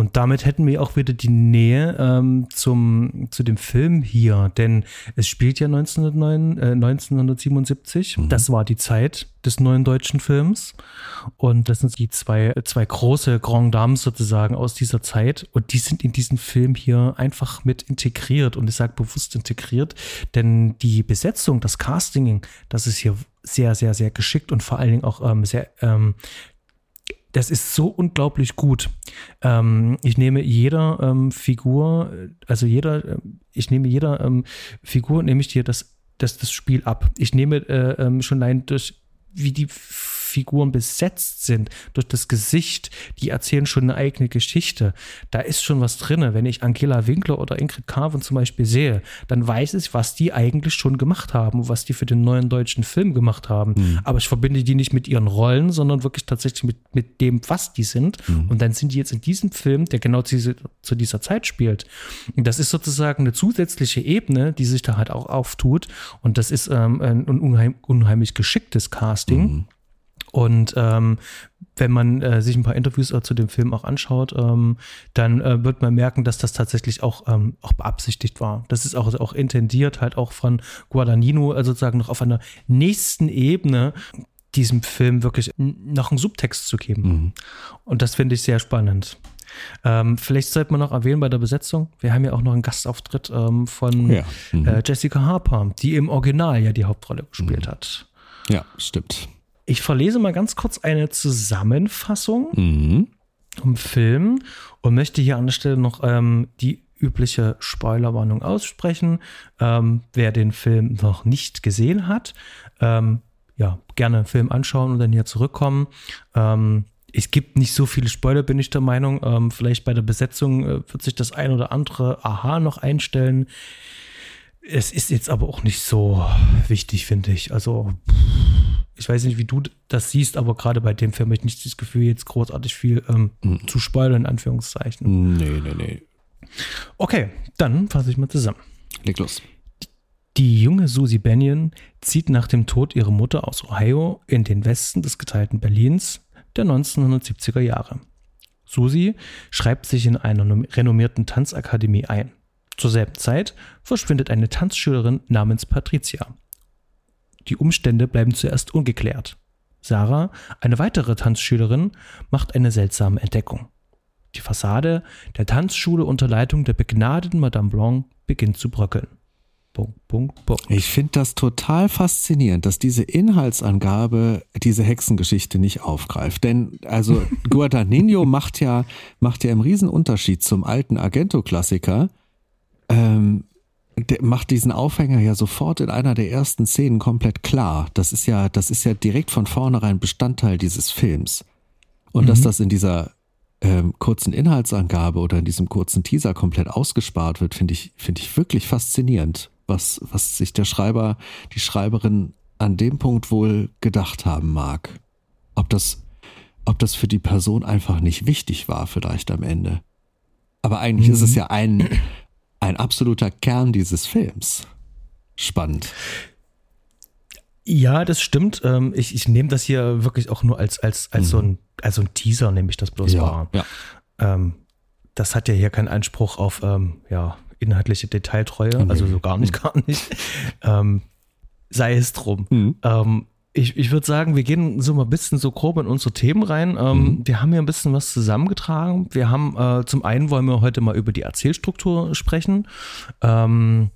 Und damit hätten wir auch wieder die Nähe ähm, zum, zu dem Film hier, denn es spielt ja 1909, äh, 1977. Mhm. Das war die Zeit des neuen deutschen Films. Und das sind die zwei, zwei große Grand Dames sozusagen aus dieser Zeit. Und die sind in diesen Film hier einfach mit integriert. Und ich sage bewusst integriert, denn die Besetzung, das Casting, das ist hier sehr, sehr, sehr geschickt und vor allen Dingen auch ähm, sehr ähm, das ist so unglaublich gut. Ähm, ich nehme jeder ähm, Figur, also jeder, äh, ich nehme jeder ähm, Figur, nehme ich dir das, das, das Spiel ab. Ich nehme äh, ähm, schon allein durch, wie die Figuren besetzt sind, durch das Gesicht, die erzählen schon eine eigene Geschichte. Da ist schon was drin. Wenn ich Angela Winkler oder Ingrid Carven zum Beispiel sehe, dann weiß ich, was die eigentlich schon gemacht haben, was die für den neuen deutschen Film gemacht haben. Mhm. Aber ich verbinde die nicht mit ihren Rollen, sondern wirklich tatsächlich mit, mit dem, was die sind. Mhm. Und dann sind die jetzt in diesem Film, der genau zu, zu dieser Zeit spielt. Und das ist sozusagen eine zusätzliche Ebene, die sich da halt auch auftut. Und das ist ähm, ein unheim, unheimlich geschicktes Casting. Mhm. Und ähm, wenn man äh, sich ein paar Interviews äh, zu dem Film auch anschaut, ähm, dann äh, wird man merken, dass das tatsächlich auch, ähm, auch beabsichtigt war. Das ist auch, auch intendiert, halt auch von Guadagnino äh, sozusagen noch auf einer nächsten Ebene diesem Film wirklich noch einen Subtext zu geben. Mhm. Und das finde ich sehr spannend. Ähm, vielleicht sollte man noch erwähnen bei der Besetzung, wir haben ja auch noch einen Gastauftritt ähm, von ja. mhm. äh, Jessica Harper, die im Original ja die Hauptrolle gespielt mhm. hat. Ja, stimmt. Ich verlese mal ganz kurz eine Zusammenfassung mhm. vom Film und möchte hier an der Stelle noch ähm, die übliche Spoilerwarnung aussprechen. Ähm, wer den Film noch nicht gesehen hat, ähm, ja, gerne Film anschauen und dann hier zurückkommen. Ähm, es gibt nicht so viele Spoiler, bin ich der Meinung. Ähm, vielleicht bei der Besetzung äh, wird sich das ein oder andere Aha noch einstellen. Es ist jetzt aber auch nicht so wichtig, finde ich. Also, ich weiß nicht, wie du das siehst, aber gerade bei dem Film habe ich nicht das Gefühl, jetzt großartig viel ähm, mhm. zu spoilern, in Anführungszeichen. Nee, nee, nee. Okay, dann fasse ich mal zusammen. Leg los. Die junge Susie Bennion zieht nach dem Tod ihrer Mutter aus Ohio in den Westen des geteilten Berlins der 1970er Jahre. Susi schreibt sich in einer renommierten Tanzakademie ein. Zur selben Zeit verschwindet eine Tanzschülerin namens Patricia. Die Umstände bleiben zuerst ungeklärt. Sarah, eine weitere Tanzschülerin, macht eine seltsame Entdeckung. Die Fassade der Tanzschule unter Leitung der begnadeten Madame Blanc beginnt zu bröckeln. Punkt, Punkt, Punkt. Ich finde das total faszinierend, dass diese Inhaltsangabe diese Hexengeschichte nicht aufgreift. Denn also Guadagnino macht ja, macht ja im Riesenunterschied zum alten Argento-Klassiker, ähm, der macht diesen Aufhänger ja sofort in einer der ersten Szenen komplett klar. Das ist ja, das ist ja direkt von vornherein Bestandteil dieses Films. Und mhm. dass das in dieser ähm, kurzen Inhaltsangabe oder in diesem kurzen Teaser komplett ausgespart wird, finde ich, finde ich wirklich faszinierend was, was sich der Schreiber, die Schreiberin an dem Punkt wohl gedacht haben mag. Ob das, ob das für die Person einfach nicht wichtig war, vielleicht am Ende. Aber eigentlich mhm. ist es mhm. ja ein, ein absoluter Kern dieses Films. Spannend. Ja, das stimmt. Ähm, ich, ich nehme das hier wirklich auch nur als, als, als, mhm. so, ein, als so ein Teaser, nehme ich das bloß ja, wahr. Ja. Ähm, das hat ja hier keinen Anspruch auf, ähm, ja, inhaltliche Detailtreue, okay. also so gar nicht, gar nicht. ähm, sei es drum. Mhm. Ich, ich würde sagen, wir gehen so mal ein bisschen so grob in unsere Themen rein. Ähm, mhm. Wir haben hier ein bisschen was zusammengetragen. Wir haben äh, zum einen wollen wir heute mal über die Erzählstruktur sprechen. Ähm,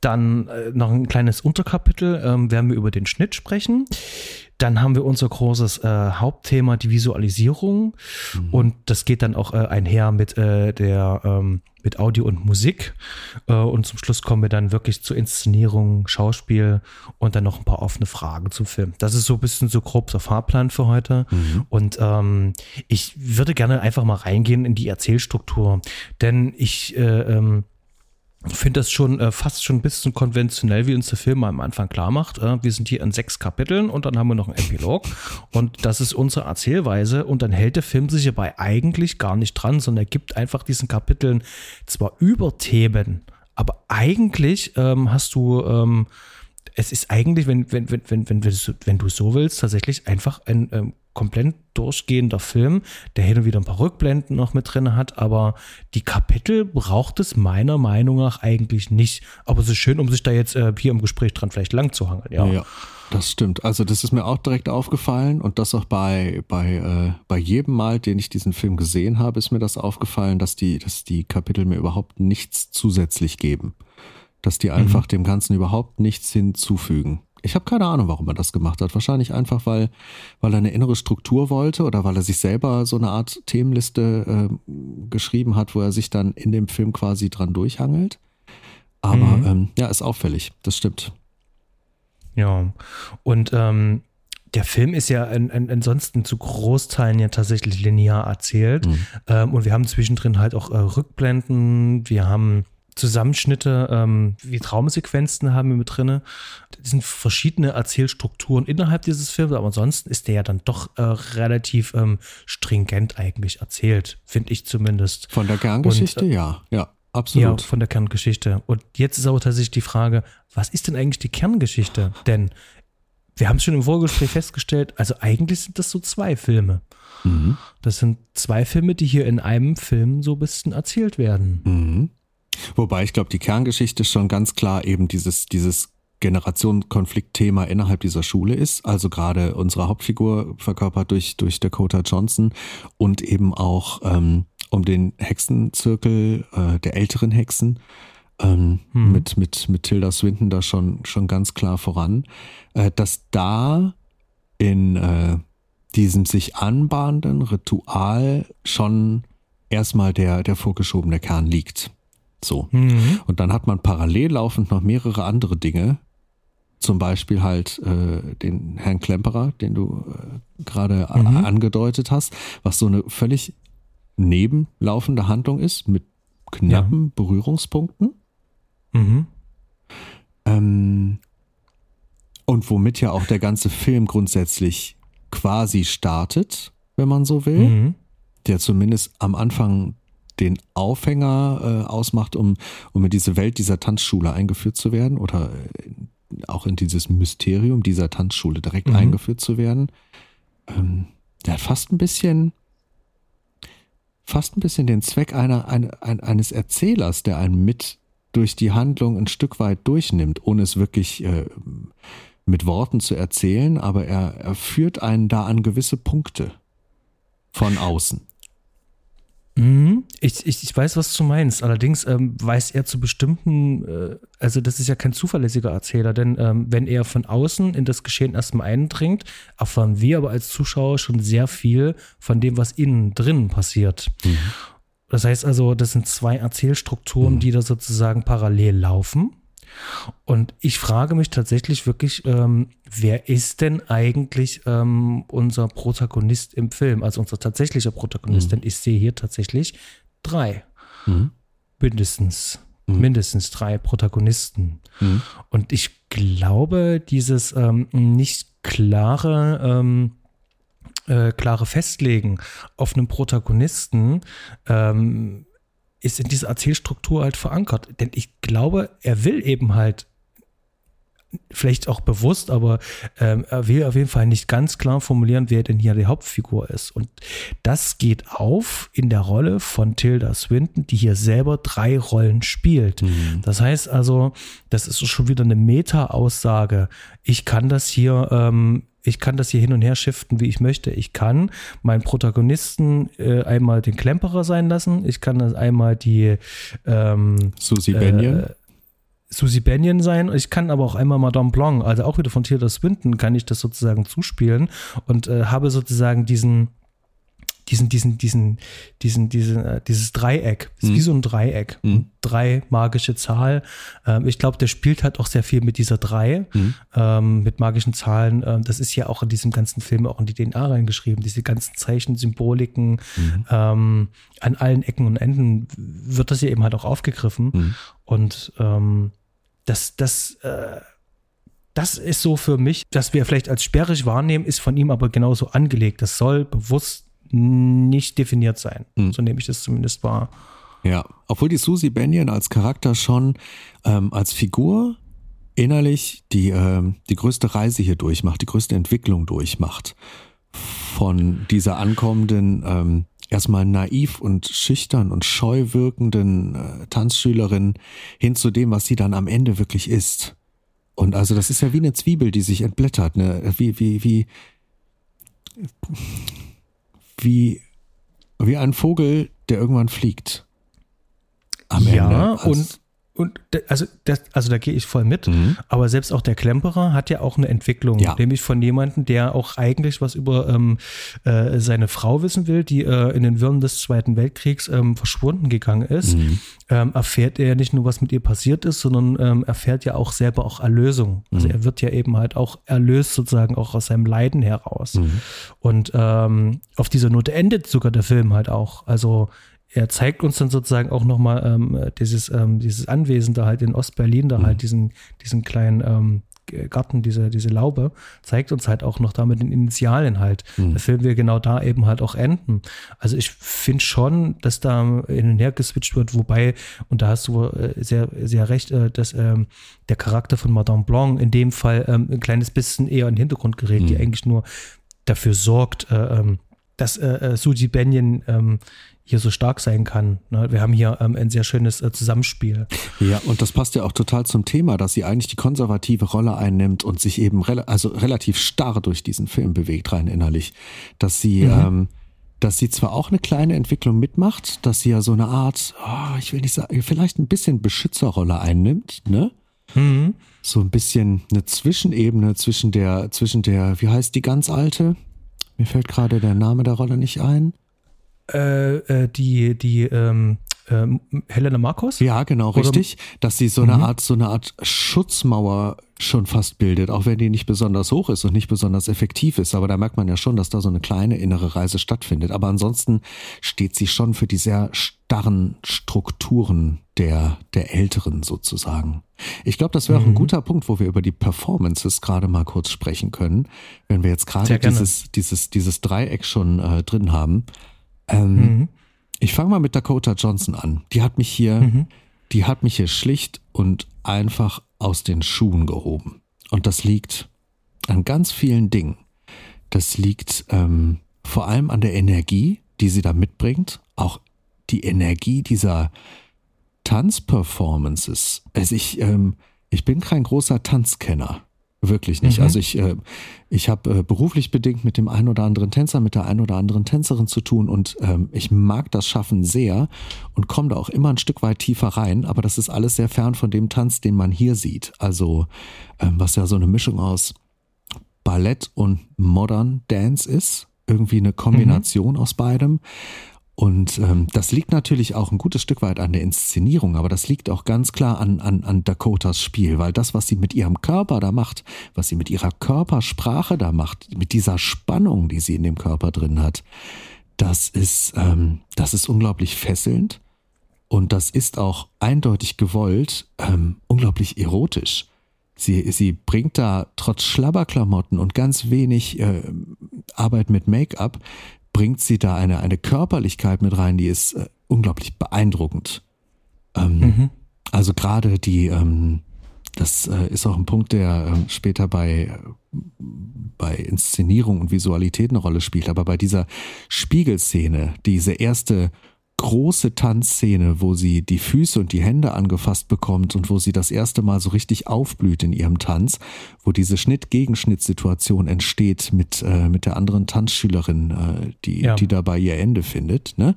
dann äh, noch ein kleines Unterkapitel, ähm, werden wir über den Schnitt sprechen. Dann haben wir unser großes äh, Hauptthema, die Visualisierung. Mhm. Und das geht dann auch äh, einher mit äh, der ähm, mit Audio und Musik. Äh, und zum Schluss kommen wir dann wirklich zur Inszenierung, Schauspiel und dann noch ein paar offene Fragen zum Film. Das ist so ein bisschen so grob der Fahrplan für heute. Mhm. Und ähm, ich würde gerne einfach mal reingehen in die Erzählstruktur. Denn ich äh, ähm, ich finde das schon äh, fast schon ein bisschen konventionell, wie uns der Film am Anfang klar macht. Äh, wir sind hier in sechs Kapiteln und dann haben wir noch einen Epilog. Und das ist unsere Erzählweise. Und dann hält der Film sich hierbei eigentlich gar nicht dran, sondern er gibt einfach diesen Kapiteln zwar Überthemen, aber eigentlich ähm, hast du, ähm, es ist eigentlich, wenn, wenn, wenn, wenn, wenn, wenn du so willst, tatsächlich einfach ein ähm, komplett durchgehender Film, der hin und wieder ein paar Rückblenden noch mit drin hat, aber die Kapitel braucht es meiner Meinung nach eigentlich nicht. Aber es ist schön, um sich da jetzt äh, hier im Gespräch dran vielleicht lang zu hangeln. Ja. ja. Das stimmt. Also das ist mir auch direkt aufgefallen und das auch bei, bei, äh, bei jedem Mal, den ich diesen Film gesehen habe, ist mir das aufgefallen, dass die, dass die Kapitel mir überhaupt nichts zusätzlich geben. Dass die einfach mhm. dem Ganzen überhaupt nichts hinzufügen. Ich habe keine Ahnung, warum er das gemacht hat. Wahrscheinlich einfach, weil, weil er eine innere Struktur wollte oder weil er sich selber so eine Art Themenliste äh, geschrieben hat, wo er sich dann in dem Film quasi dran durchhangelt. Aber mhm. ähm, ja, ist auffällig, das stimmt. Ja, und ähm, der Film ist ja an, an, ansonsten zu Großteilen ja tatsächlich linear erzählt. Mhm. Ähm, und wir haben zwischendrin halt auch äh, Rückblenden, wir haben Zusammenschnitte, ähm, wie Traumsequenzen haben wir mit drin. Das sind verschiedene Erzählstrukturen innerhalb dieses Films, aber ansonsten ist der ja dann doch äh, relativ ähm, stringent eigentlich erzählt, finde ich zumindest. Von der Kerngeschichte, Und, äh, ja, ja. Absolut. Ja, von der Kerngeschichte. Und jetzt ist aber tatsächlich die Frage, was ist denn eigentlich die Kerngeschichte? Denn wir haben es schon im Vorgespräch festgestellt, also eigentlich sind das so zwei Filme. Mhm. Das sind zwei Filme, die hier in einem Film so ein bisschen erzählt werden. Mhm. Wobei ich glaube, die Kerngeschichte schon ganz klar eben dieses, dieses Generationenkonfliktthema innerhalb dieser Schule ist. Also gerade unsere Hauptfigur verkörpert durch, durch Dakota Johnson und eben auch ähm, um den Hexenzirkel äh, der älteren Hexen ähm, hm. mit, mit, mit Tilda Swinton da schon, schon ganz klar voran, äh, dass da in äh, diesem sich anbahnenden Ritual schon erstmal der, der vorgeschobene Kern liegt. So. Mhm. Und dann hat man parallel laufend noch mehrere andere Dinge. Zum Beispiel halt äh, den Herrn Klemperer, den du äh, gerade mhm. angedeutet hast, was so eine völlig nebenlaufende Handlung ist mit knappen ja. Berührungspunkten. Mhm. Ähm, und womit ja auch der ganze Film grundsätzlich quasi startet, wenn man so will. Mhm. Der zumindest am Anfang den Aufhänger äh, ausmacht, um, um in diese Welt dieser Tanzschule eingeführt zu werden oder äh, auch in dieses Mysterium dieser Tanzschule direkt mhm. eingeführt zu werden. Ähm, der hat fast ein bisschen fast ein bisschen den Zweck einer, ein, eines Erzählers, der einen mit durch die Handlung ein Stück weit durchnimmt, ohne es wirklich äh, mit Worten zu erzählen, aber er, er führt einen da an gewisse Punkte von außen. Mhm. Ich, ich, ich weiß, was du meinst. Allerdings ähm, weiß er zu bestimmten, äh, also das ist ja kein zuverlässiger Erzähler, denn ähm, wenn er von außen in das Geschehen erstmal eindringt, erfahren wir aber als Zuschauer schon sehr viel von dem, was innen drin passiert. Mhm. Das heißt also, das sind zwei Erzählstrukturen, mhm. die da sozusagen parallel laufen. Und ich frage mich tatsächlich wirklich, ähm, wer ist denn eigentlich ähm, unser Protagonist im Film, also unser tatsächlicher Protagonist? Mhm. Denn ich sehe hier tatsächlich drei. Mhm. Mindestens. Mhm. Mindestens drei Protagonisten. Mhm. Und ich glaube, dieses ähm, nicht klare, ähm, äh, klare Festlegen auf einen Protagonisten ähm, ist in dieser Erzählstruktur halt verankert. Denn ich glaube, er will eben halt vielleicht auch bewusst, aber ähm, er will auf jeden Fall nicht ganz klar formulieren, wer denn hier die Hauptfigur ist. Und das geht auf in der Rolle von Tilda Swinton, die hier selber drei Rollen spielt. Mhm. Das heißt also, das ist schon wieder eine Meta-Aussage. Ich kann das hier ähm, ich kann das hier hin und her shiften, wie ich möchte. Ich kann meinen Protagonisten äh, einmal den Klemperer sein lassen. Ich kann das einmal die ähm, Susie Benyon. Äh, Susie Benyon sein. Ich kann aber auch einmal Madame Blanc, also auch wieder von Tilda Swinton, kann ich das sozusagen zuspielen und äh, habe sozusagen diesen diesen, diesen, diesen, diesen, diesen, äh, dieses Dreieck. ist mhm. wie so ein Dreieck. Mhm. Drei magische Zahl. Ähm, ich glaube, der spielt halt auch sehr viel mit dieser drei, mhm. ähm, mit magischen Zahlen. Ähm, das ist ja auch in diesem ganzen Film auch in die DNA reingeschrieben. Diese ganzen Zeichen, Symboliken, mhm. ähm, an allen Ecken und Enden wird das ja eben halt auch aufgegriffen. Mhm. Und ähm, das, das, äh, das ist so für mich, dass wir vielleicht als sperrig wahrnehmen, ist von ihm aber genauso angelegt. Das soll bewusst nicht definiert sein. Mhm. So nehme ich das zumindest wahr. Ja, obwohl die Susie Benyon als Charakter schon ähm, als Figur innerlich die, ähm, die größte Reise hier durchmacht, die größte Entwicklung durchmacht. Von dieser ankommenden, ähm, erstmal naiv und schüchtern und scheu wirkenden äh, Tanzschülerin hin zu dem, was sie dann am Ende wirklich ist. Und also das ist ja wie eine Zwiebel, die sich entblättert, ne? Wie, wie, wie wie, wie ein Vogel, der irgendwann fliegt. Am ja, Ende. Und und also, das, also da gehe ich voll mit. Mhm. Aber selbst auch der Klemperer hat ja auch eine Entwicklung, ja. nämlich von jemandem, der auch eigentlich was über ähm, äh, seine Frau wissen will, die äh, in den Wirren des Zweiten Weltkriegs ähm, verschwunden gegangen ist. Mhm. Ähm, erfährt er ja nicht nur, was mit ihr passiert ist, sondern ähm, erfährt ja auch selber auch Erlösung. Also mhm. er wird ja eben halt auch erlöst sozusagen auch aus seinem Leiden heraus. Mhm. Und ähm, auf dieser Note endet sogar der Film halt auch. Also er zeigt uns dann sozusagen auch nochmal ähm, dieses, ähm, dieses Anwesen da halt in Ostberlin, da halt mhm. halt diesen, diesen kleinen ähm, Garten, diese, diese Laube, zeigt uns halt auch noch da mit den Initialen halt. Mhm. Der Film will genau da eben halt auch enden. Also ich finde schon, dass da hin und her geswitcht wird, wobei, und da hast du äh, sehr, sehr recht, äh, dass ähm, der Charakter von Madame Blanc in dem Fall ähm, ein kleines bisschen eher in den Hintergrund gerät, mhm. die eigentlich nur dafür sorgt, äh, ähm, dass äh, äh, Suji Benyon ähm, hier so stark sein kann. Ne? Wir haben hier ähm, ein sehr schönes äh, Zusammenspiel. Ja, und das passt ja auch total zum Thema, dass sie eigentlich die konservative Rolle einnimmt und sich eben re also relativ starr durch diesen Film bewegt, rein innerlich. Dass sie, mhm. ähm, dass sie zwar auch eine kleine Entwicklung mitmacht, dass sie ja so eine Art, oh, ich will nicht sagen, vielleicht ein bisschen Beschützerrolle einnimmt, ne? Mhm. So ein bisschen eine Zwischenebene zwischen der, zwischen der, wie heißt die ganz alte? Mir fällt gerade der Name der Rolle nicht ein. Äh, äh, die, die ähm, äh, Helena Marcos? Ja, genau, Oder? richtig. Dass sie so eine mhm. Art, so eine Art Schutzmauer schon fast bildet, auch wenn die nicht besonders hoch ist und nicht besonders effektiv ist. Aber da merkt man ja schon, dass da so eine kleine innere Reise stattfindet. Aber ansonsten steht sie schon für die sehr starren Strukturen der, der Älteren sozusagen. Ich glaube, das wäre mhm. auch ein mhm. guter Punkt, wo wir über die Performances gerade mal kurz sprechen können, wenn wir jetzt gerade dieses, dieses, dieses Dreieck schon äh, drin haben. Ähm, mhm. Ich fange mal mit Dakota Johnson an. Die hat mich hier, mhm. die hat mich hier schlicht und einfach aus den Schuhen gehoben. Und das liegt an ganz vielen Dingen. Das liegt ähm, vor allem an der Energie, die sie da mitbringt. Auch die Energie dieser Tanzperformances. Also ich, ähm, ich bin kein großer Tanzkenner. Wirklich nicht. Mhm. Also ich, äh, ich habe äh, beruflich bedingt mit dem einen oder anderen Tänzer, mit der einen oder anderen Tänzerin zu tun und ähm, ich mag das Schaffen sehr und komme da auch immer ein Stück weit tiefer rein, aber das ist alles sehr fern von dem Tanz, den man hier sieht. Also ähm, was ja so eine Mischung aus Ballett und Modern Dance ist. Irgendwie eine Kombination mhm. aus beidem. Und ähm, das liegt natürlich auch ein gutes Stück weit an der Inszenierung, aber das liegt auch ganz klar an, an, an Dakotas Spiel, weil das, was sie mit ihrem Körper da macht, was sie mit ihrer Körpersprache da macht, mit dieser Spannung, die sie in dem Körper drin hat, das ist, ähm, das ist unglaublich fesselnd und das ist auch eindeutig gewollt, ähm, unglaublich erotisch. Sie, sie bringt da trotz Schlabberklamotten und ganz wenig äh, Arbeit mit Make-up, bringt sie da eine, eine Körperlichkeit mit rein, die ist äh, unglaublich beeindruckend. Ähm, mhm. Also gerade die, ähm, das äh, ist auch ein Punkt, der äh, später bei, bei Inszenierung und Visualität eine Rolle spielt, aber bei dieser Spiegelszene, diese erste große Tanzszene, wo sie die Füße und die Hände angefasst bekommt und wo sie das erste Mal so richtig aufblüht in ihrem Tanz, wo diese Schnitt-Gegenschnitt-Situation entsteht mit, äh, mit der anderen Tanzschülerin, äh, die, ja. die dabei ihr Ende findet, ne?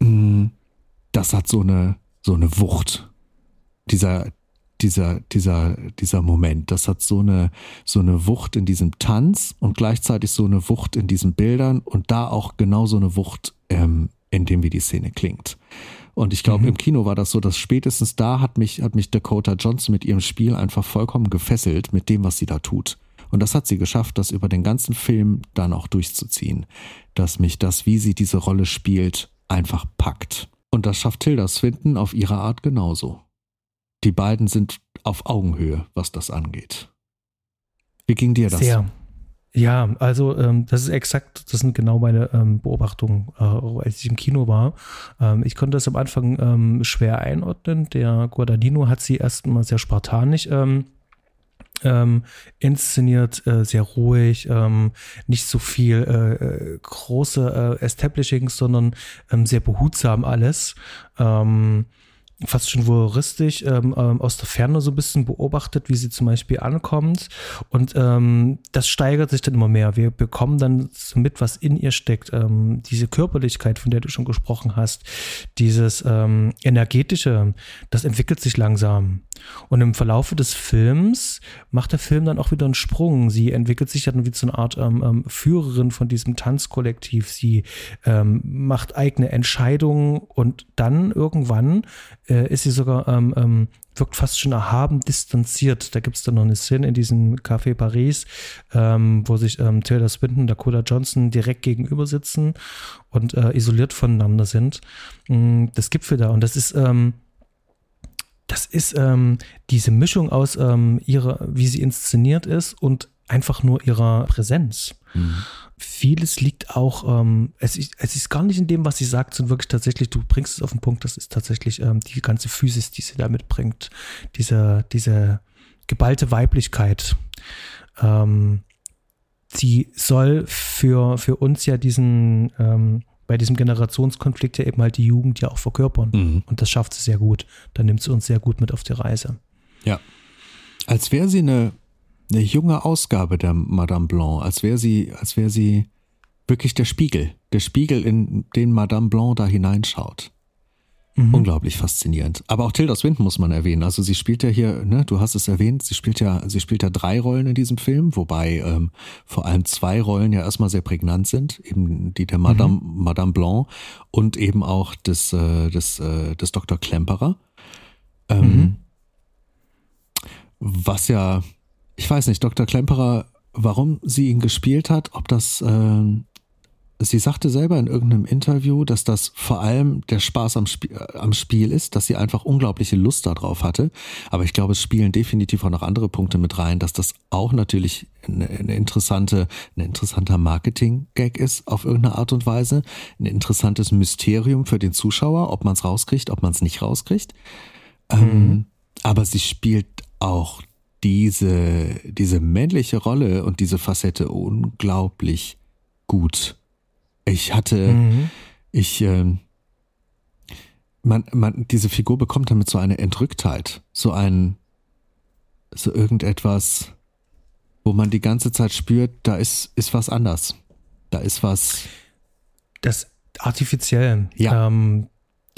Mm, das hat so eine, so eine Wucht. Dieser, dieser, dieser, dieser Moment, das hat so eine, so eine Wucht in diesem Tanz und gleichzeitig so eine Wucht in diesen Bildern und da auch genau so eine Wucht ähm, in dem wie die Szene klingt. Und ich glaube, mhm. im Kino war das so, dass spätestens da hat mich, hat mich Dakota Johnson mit ihrem Spiel einfach vollkommen gefesselt mit dem, was sie da tut. Und das hat sie geschafft, das über den ganzen Film dann auch durchzuziehen. Dass mich das, wie sie diese Rolle spielt, einfach packt. Und das schafft Tilda Swinton auf ihre Art genauso. Die beiden sind auf Augenhöhe, was das angeht. Wie ging dir das? Sehr. Ja, also ähm, das ist exakt, das sind genau meine ähm, Beobachtungen, äh, als ich im Kino war. Ähm, ich konnte das am Anfang ähm, schwer einordnen. Der Guadagnino hat sie erstmal sehr spartanisch ähm, ähm, inszeniert, äh, sehr ruhig, nicht so viel äh, große äh, Establishings, sondern sehr behutsam alles. Ähm, fast schon voyeuristisch ähm, ähm, aus der Ferne so ein bisschen beobachtet, wie sie zum Beispiel ankommt. Und ähm, das steigert sich dann immer mehr. Wir bekommen dann mit, was in ihr steckt. Ähm, diese Körperlichkeit, von der du schon gesprochen hast, dieses ähm, energetische, das entwickelt sich langsam. Und im Verlaufe des Films macht der Film dann auch wieder einen Sprung. Sie entwickelt sich dann wie so eine Art ähm, Führerin von diesem Tanzkollektiv. Sie macht eigene Entscheidungen und dann irgendwann äh, ist sie sogar, ähm, ähm, wirkt fast schon erhaben distanziert. Da gibt es dann noch eine Szene in diesem Café Paris, ähm, wo sich ähm, Taylor Swinton und Dakota Johnson direkt gegenüber sitzen und äh, isoliert voneinander sind. Mm, das Gipfel da und das ist ähm, das ist ähm, diese Mischung aus ähm, ihrer, wie sie inszeniert ist und einfach nur ihrer Präsenz. Mhm. Vieles liegt auch, ähm, es, ist, es ist gar nicht in dem, was sie sagt, sondern wirklich tatsächlich, du bringst es auf den Punkt, das ist tatsächlich ähm, die ganze Physis, die sie da mitbringt. Diese, diese geballte Weiblichkeit. Ähm, sie soll für, für uns ja diesen, ähm, bei diesem Generationskonflikt ja eben halt die Jugend ja auch verkörpern. Mhm. Und das schafft sie sehr gut. Da nimmt sie uns sehr gut mit auf die Reise. Ja. Als wäre sie eine eine junge Ausgabe der Madame Blanc, als wäre sie, als wäre sie wirklich der Spiegel, der Spiegel, in den Madame Blanc da hineinschaut. Mhm. Unglaublich faszinierend. Aber auch Tilda Swinton muss man erwähnen. Also sie spielt ja hier, ne, du hast es erwähnt, sie spielt ja, sie spielt ja drei Rollen in diesem Film, wobei ähm, vor allem zwei Rollen ja erstmal sehr prägnant sind, eben die der Madame, mhm. Madame Blanc und eben auch des, äh, des, äh, des Dr. Klemperer. Ähm, mhm. Was ja ich weiß nicht, Dr. Klemperer, warum sie ihn gespielt hat, ob das, äh, sie sagte selber in irgendeinem Interview, dass das vor allem der Spaß am, Sp äh, am Spiel ist, dass sie einfach unglaubliche Lust darauf hatte. Aber ich glaube, es spielen definitiv auch noch andere Punkte mit rein, dass das auch natürlich eine, eine interessante, ein interessanter Marketing-Gag ist auf irgendeine Art und Weise. Ein interessantes Mysterium für den Zuschauer, ob man es rauskriegt, ob man es nicht rauskriegt. Ähm, mhm. Ähm, aber sie spielt auch diese, diese männliche Rolle und diese Facette unglaublich gut. Ich hatte, mhm. ich, äh, man, man, diese Figur bekommt damit so eine Entrücktheit, so ein, so irgendetwas, wo man die ganze Zeit spürt, da ist, ist was anders. Da ist was. Das artifiziell. Ja. Ähm,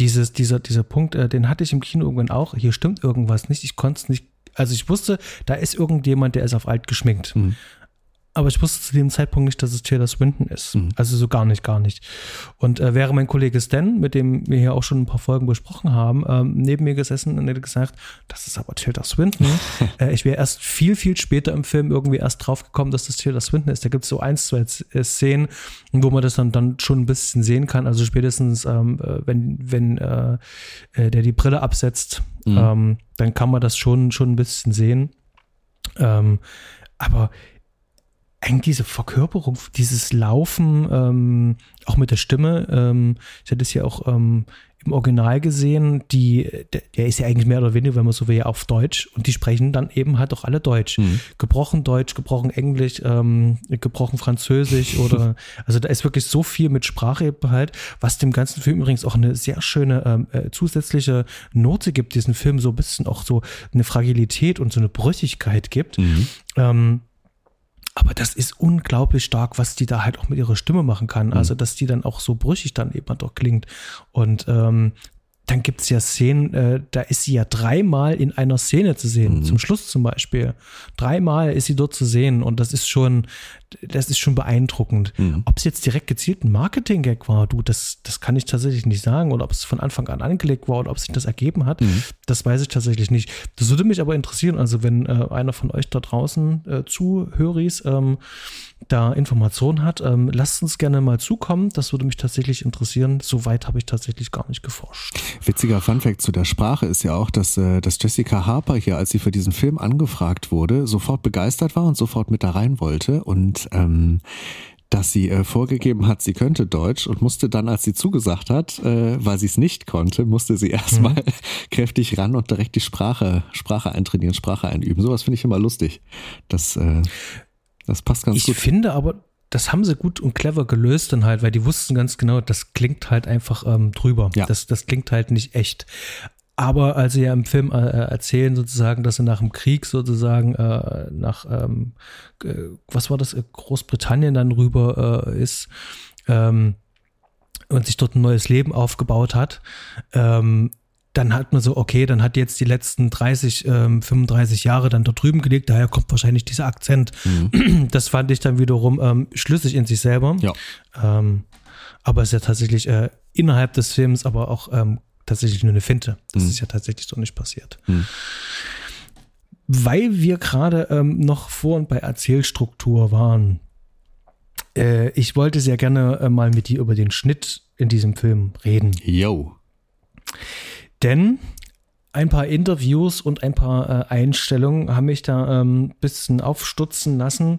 dieses, dieser, dieser Punkt, äh, den hatte ich im Kino irgendwann auch. Hier stimmt irgendwas nicht. Ich konnte es nicht also ich wusste, da ist irgendjemand, der ist auf alt geschminkt. Mhm. Aber ich wusste zu dem Zeitpunkt nicht, dass es Taylor Swinton ist. Mhm. Also so gar nicht, gar nicht. Und äh, wäre mein Kollege Stan, mit dem wir hier auch schon ein paar Folgen besprochen haben, ähm, neben mir gesessen und hätte gesagt, das ist aber Taylor Swinton. äh, ich wäre erst viel, viel später im Film irgendwie erst drauf gekommen, dass das Taylor Swinton ist. Da gibt es so ein, zwei äh, Szenen, wo man das dann, dann schon ein bisschen sehen kann. Also spätestens, ähm, äh, wenn, wenn äh, äh, der die Brille absetzt, mhm. ähm, dann kann man das schon, schon ein bisschen sehen. Ähm, aber eigentlich diese Verkörperung, dieses Laufen, ähm, auch mit der Stimme, ähm, ich hatte es ja auch ähm, im Original gesehen, die, der, der, ist ja eigentlich mehr oder weniger, wenn man so will, auf Deutsch und die sprechen dann eben halt auch alle Deutsch. Mhm. Gebrochen Deutsch, gebrochen Englisch, ähm, gebrochen Französisch oder, also da ist wirklich so viel mit Sprache halt, was dem ganzen Film übrigens auch eine sehr schöne ähm, äh, zusätzliche Note gibt, diesen Film so ein bisschen auch so eine Fragilität und so eine Brüchigkeit gibt. Mhm. Ähm, aber das ist unglaublich stark, was die da halt auch mit ihrer Stimme machen kann. Also, mhm. dass die dann auch so brüchig dann eben doch klingt. Und ähm, dann gibt es ja Szenen, äh, da ist sie ja dreimal in einer Szene zu sehen, mhm. zum Schluss zum Beispiel. Dreimal ist sie dort zu sehen und das ist schon, das ist schon beeindruckend. Mhm. Ob es jetzt direkt gezielt ein Marketing-Gag war, du, das, das kann ich tatsächlich nicht sagen. Oder ob es von Anfang an angelegt war oder ob sich das ergeben hat, mhm. das weiß ich tatsächlich nicht. Das würde mich aber interessieren, also wenn äh, einer von euch da draußen äh, Zuhöris ähm, da Informationen hat, ähm, lasst uns gerne mal zukommen. Das würde mich tatsächlich interessieren. Soweit habe ich tatsächlich gar nicht geforscht. Witziger Funfact zu der Sprache ist ja auch, dass, äh, dass Jessica Harper hier, als sie für diesen Film angefragt wurde, sofort begeistert war und sofort mit da rein wollte und ähm, dass sie äh, vorgegeben hat, sie könnte Deutsch und musste dann, als sie zugesagt hat, äh, weil sie es nicht konnte, musste sie erstmal mhm. kräftig ran und direkt die Sprache, Sprache eintrainieren, Sprache einüben. Sowas finde ich immer lustig. Das äh, das passt ganz ich gut. Ich finde aber, das haben sie gut und clever gelöst dann halt, weil die wussten ganz genau, das klingt halt einfach ähm, drüber. Ja. Das, das klingt halt nicht echt. Aber als sie ja im Film äh, erzählen sozusagen, dass sie nach dem Krieg sozusagen äh, nach, ähm, äh, was war das, äh, Großbritannien dann rüber äh, ist ähm, und sich dort ein neues Leben aufgebaut hat, ähm, dann hat man so, okay, dann hat jetzt die letzten 30, ähm, 35 Jahre dann dort drüben gelegt, daher kommt wahrscheinlich dieser Akzent. Mhm. Das fand ich dann wiederum ähm, schlüssig in sich selber. Ja. Ähm, aber es ist ja tatsächlich äh, innerhalb des Films aber auch ähm, tatsächlich nur eine Finte. Das mhm. ist ja tatsächlich so nicht passiert. Mhm. Weil wir gerade ähm, noch vor und bei Erzählstruktur waren, äh, ich wollte sehr gerne äh, mal mit dir über den Schnitt in diesem Film reden. Yo. Denn ein paar Interviews und ein paar äh, Einstellungen haben mich da ein ähm, bisschen aufstutzen lassen.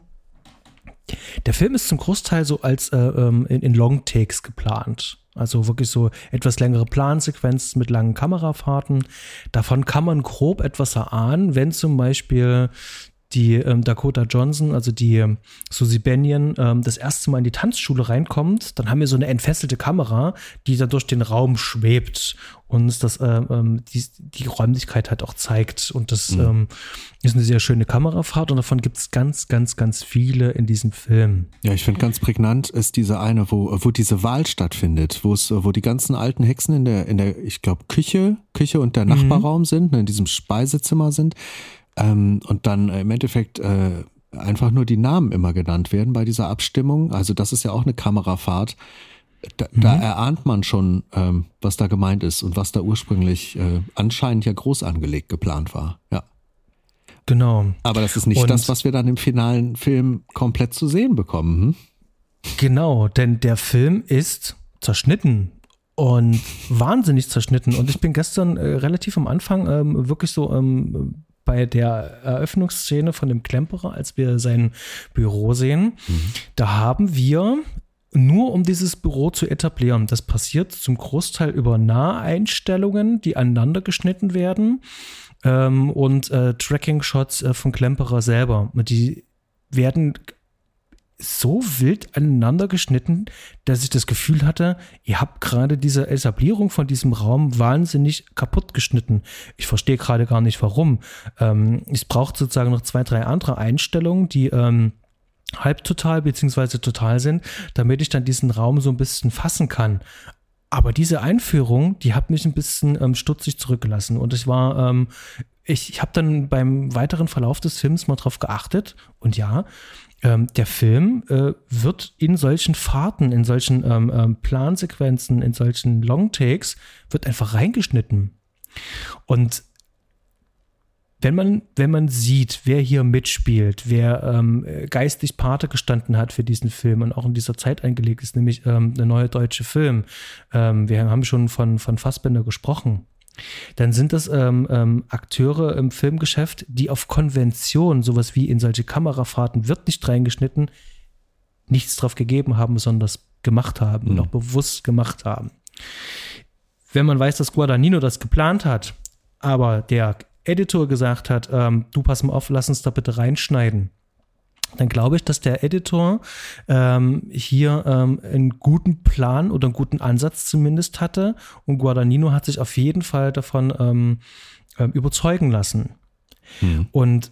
Der Film ist zum Großteil so als äh, ähm, in, in Long Takes geplant. Also wirklich so etwas längere Plansequenzen mit langen Kamerafahrten. Davon kann man grob etwas erahnen, wenn zum Beispiel die ähm, Dakota Johnson, also die ähm, Susie Bennion, ähm, das erste Mal in die Tanzschule reinkommt, dann haben wir so eine entfesselte Kamera, die da durch den Raum schwebt und uns das, äh, ähm, die, die Räumlichkeit halt auch zeigt. Und das mhm. ähm, ist eine sehr schöne Kamerafahrt und davon gibt es ganz, ganz, ganz viele in diesem Film. Ja, ich finde ganz prägnant ist diese eine, wo, wo diese Wahl stattfindet, wo es, wo die ganzen alten Hexen in der, in der, ich glaube, Küche, Küche und der mhm. Nachbarraum mhm. sind, ne, in diesem Speisezimmer sind ähm, und dann äh, im Endeffekt äh, einfach nur die Namen immer genannt werden bei dieser Abstimmung. Also das ist ja auch eine Kamerafahrt. Da, mhm. da erahnt man schon, ähm, was da gemeint ist und was da ursprünglich äh, anscheinend ja groß angelegt geplant war. Ja. Genau. Aber das ist nicht und das, was wir dann im finalen Film komplett zu sehen bekommen. Hm? Genau, denn der Film ist zerschnitten und wahnsinnig zerschnitten. Und ich bin gestern äh, relativ am Anfang ähm, wirklich so ähm, bei der Eröffnungsszene von dem Klemperer, als wir sein Büro sehen, mhm. da haben wir nur um dieses Büro zu etablieren. Das passiert zum Großteil über Naheinstellungen, die aneinander geschnitten werden ähm, und äh, Tracking-Shots äh, von Klemperer selber. Die werden so wild aneinander geschnitten, dass ich das Gefühl hatte, ihr habt gerade diese Etablierung von diesem Raum wahnsinnig kaputt geschnitten. Ich verstehe gerade gar nicht warum. Ähm, es braucht sozusagen noch zwei, drei andere Einstellungen, die ähm, halbtotal beziehungsweise total sind, damit ich dann diesen Raum so ein bisschen fassen kann. Aber diese Einführung, die hat mich ein bisschen ähm, stutzig zurückgelassen. Und ich war, ähm, ich, ich habe dann beim weiteren Verlauf des Films mal drauf geachtet. Und ja, ähm, der Film äh, wird in solchen Fahrten, in solchen ähm, ähm, Plansequenzen, in solchen Longtakes, wird einfach reingeschnitten. Und wenn man, wenn man sieht, wer hier mitspielt, wer ähm, geistig Pate gestanden hat für diesen Film und auch in dieser Zeit eingelegt ist, nämlich ähm, der neue deutsche Film. Ähm, wir haben schon von, von Fassbender gesprochen dann sind das ähm, ähm, Akteure im Filmgeschäft, die auf Konvention, sowas wie in solche Kamerafahrten wird nicht reingeschnitten, nichts drauf gegeben haben, sondern das gemacht haben mhm. und auch bewusst gemacht haben. Wenn man weiß, dass Guadagnino das geplant hat, aber der Editor gesagt hat, ähm, du pass mal auf, lass uns da bitte reinschneiden, dann glaube ich, dass der Editor ähm, hier ähm, einen guten Plan oder einen guten Ansatz zumindest hatte und Guadagnino hat sich auf jeden Fall davon ähm, ähm, überzeugen lassen. Mhm. Und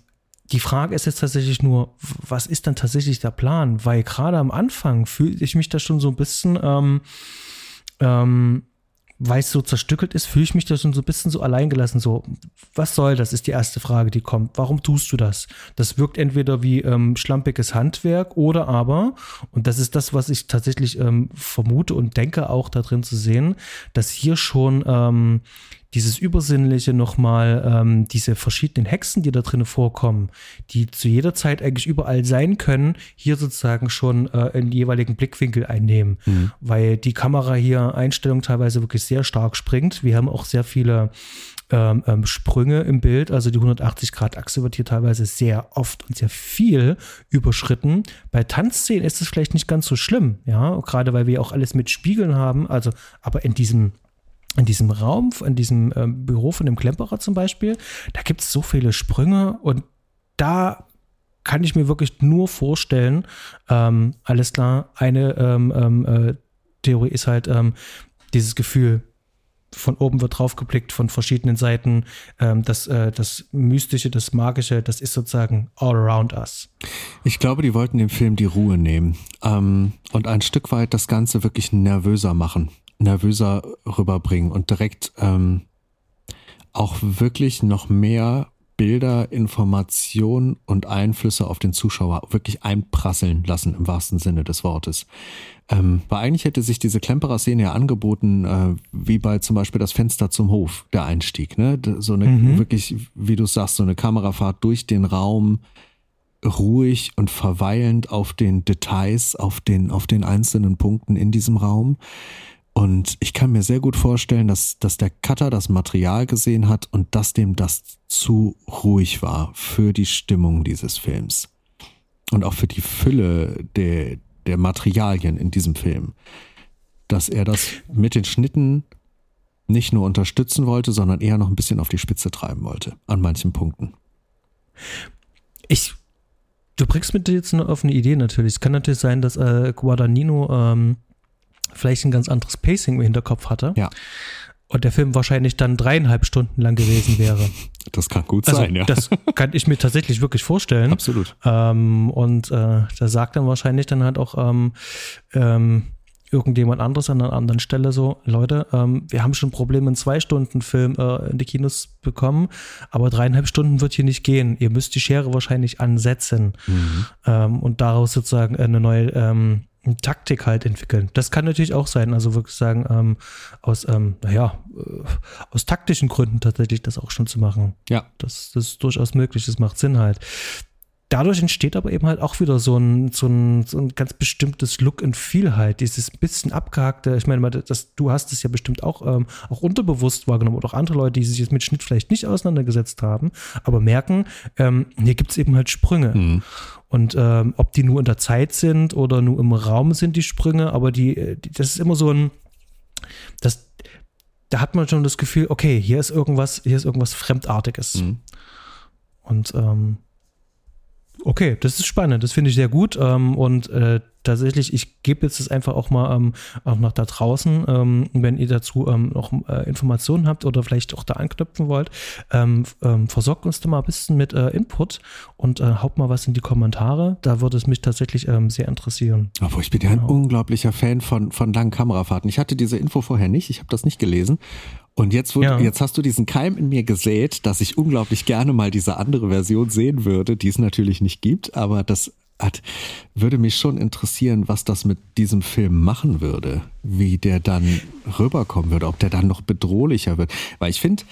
die Frage ist jetzt tatsächlich nur, was ist dann tatsächlich der Plan? Weil gerade am Anfang fühle ich mich da schon so ein bisschen ähm, ähm, weil es so zerstückelt ist, fühle ich mich da schon so ein bisschen so alleingelassen. So, was soll das, ist die erste Frage, die kommt. Warum tust du das? Das wirkt entweder wie ähm, schlampiges Handwerk oder aber, und das ist das, was ich tatsächlich ähm, vermute und denke auch da drin zu sehen, dass hier schon ähm, dieses Übersinnliche nochmal, ähm, diese verschiedenen Hexen, die da drin vorkommen, die zu jeder Zeit eigentlich überall sein können, hier sozusagen schon äh, einen jeweiligen Blickwinkel einnehmen, mhm. weil die Kamera hier Einstellung teilweise wirklich sehr stark springt. Wir haben auch sehr viele ähm, ähm, Sprünge im Bild, also die 180-Grad-Achse wird hier teilweise sehr oft und sehr viel überschritten. Bei Tanzszenen ist es vielleicht nicht ganz so schlimm, ja, gerade weil wir auch alles mit Spiegeln haben, also aber in diesem in diesem Raum, in diesem äh, Büro von dem Klemperer zum Beispiel, da gibt es so viele Sprünge und da kann ich mir wirklich nur vorstellen, ähm, alles klar, eine ähm, ähm, äh, Theorie ist halt ähm, dieses Gefühl, von oben wird draufgeblickt von verschiedenen Seiten. Ähm, das, äh, das Mystische, das Magische, das ist sozusagen all around us. Ich glaube, die wollten dem Film die Ruhe nehmen ähm, und ein Stück weit das Ganze wirklich nervöser machen, nervöser rüberbringen und direkt ähm, auch wirklich noch mehr Bilder, Informationen und Einflüsse auf den Zuschauer wirklich einprasseln lassen im wahrsten Sinne des Wortes. Ähm, weil eigentlich hätte sich diese Klemperer-Szene ja angeboten, äh, wie bei zum Beispiel das Fenster zum Hof, der Einstieg. Ne? So eine mhm. wirklich, wie du sagst, so eine Kamerafahrt durch den Raum, ruhig und verweilend auf den Details, auf den, auf den einzelnen Punkten in diesem Raum. Und ich kann mir sehr gut vorstellen, dass, dass der Cutter das Material gesehen hat und dass dem das zu ruhig war für die Stimmung dieses Films. Und auch für die Fülle der, der Materialien in diesem Film. Dass er das mit den Schnitten nicht nur unterstützen wollte, sondern eher noch ein bisschen auf die Spitze treiben wollte, an manchen Punkten. Ich, du bringst mit dir jetzt eine Idee natürlich. Es kann natürlich sein, dass äh, Guadagnino ähm, vielleicht ein ganz anderes Pacing im Hinterkopf hatte. Ja. Und der Film wahrscheinlich dann dreieinhalb Stunden lang gewesen wäre. Das kann gut also, sein, ja. Das kann ich mir tatsächlich wirklich vorstellen. Absolut. Ähm, und äh, da sagt dann wahrscheinlich dann halt auch ähm, ähm, irgendjemand anderes an einer anderen Stelle so, Leute, ähm, wir haben schon Probleme, einen Zwei-Stunden-Film äh, in die Kinos bekommen, aber dreieinhalb Stunden wird hier nicht gehen. Ihr müsst die Schere wahrscheinlich ansetzen mhm. ähm, und daraus sozusagen eine neue ähm, Taktik halt entwickeln. Das kann natürlich auch sein, also wirklich sagen, ähm, aus, ähm, naja, äh, aus taktischen Gründen tatsächlich das auch schon zu machen. Ja. Das, das ist durchaus möglich, das macht Sinn halt dadurch entsteht aber eben halt auch wieder so ein, so ein, so ein ganz bestimmtes Look and Feel halt, dieses bisschen abgehackte, ich meine, das, du hast es ja bestimmt auch, ähm, auch unterbewusst wahrgenommen oder auch andere Leute, die sich jetzt mit Schnitt vielleicht nicht auseinandergesetzt haben, aber merken, ähm, hier gibt es eben halt Sprünge. Mhm. Und ähm, ob die nur in der Zeit sind oder nur im Raum sind, die Sprünge, aber die, die das ist immer so ein, das, da hat man schon das Gefühl, okay, hier ist irgendwas, hier ist irgendwas Fremdartiges. Mhm. Und ähm, Okay, das ist spannend, das finde ich sehr gut. Ähm, und äh, tatsächlich, ich gebe jetzt das einfach auch mal ähm, auch nach da draußen, ähm, wenn ihr dazu ähm, noch äh, Informationen habt oder vielleicht auch da anknüpfen wollt, ähm, ähm, versorgt uns da mal ein bisschen mit äh, Input und äh, haut mal was in die Kommentare. Da würde es mich tatsächlich ähm, sehr interessieren. Aber ich bin ja ein genau. unglaublicher Fan von, von langen Kamerafahrten. Ich hatte diese Info vorher nicht, ich habe das nicht gelesen und jetzt, wurde, ja. jetzt hast du diesen Keim in mir gesät, dass ich unglaublich gerne mal diese andere Version sehen würde, die es natürlich nicht gibt, aber das hat, würde mich schon interessieren, was das mit diesem Film machen würde, wie der dann rüberkommen würde, ob der dann noch bedrohlicher wird. Weil ich finde,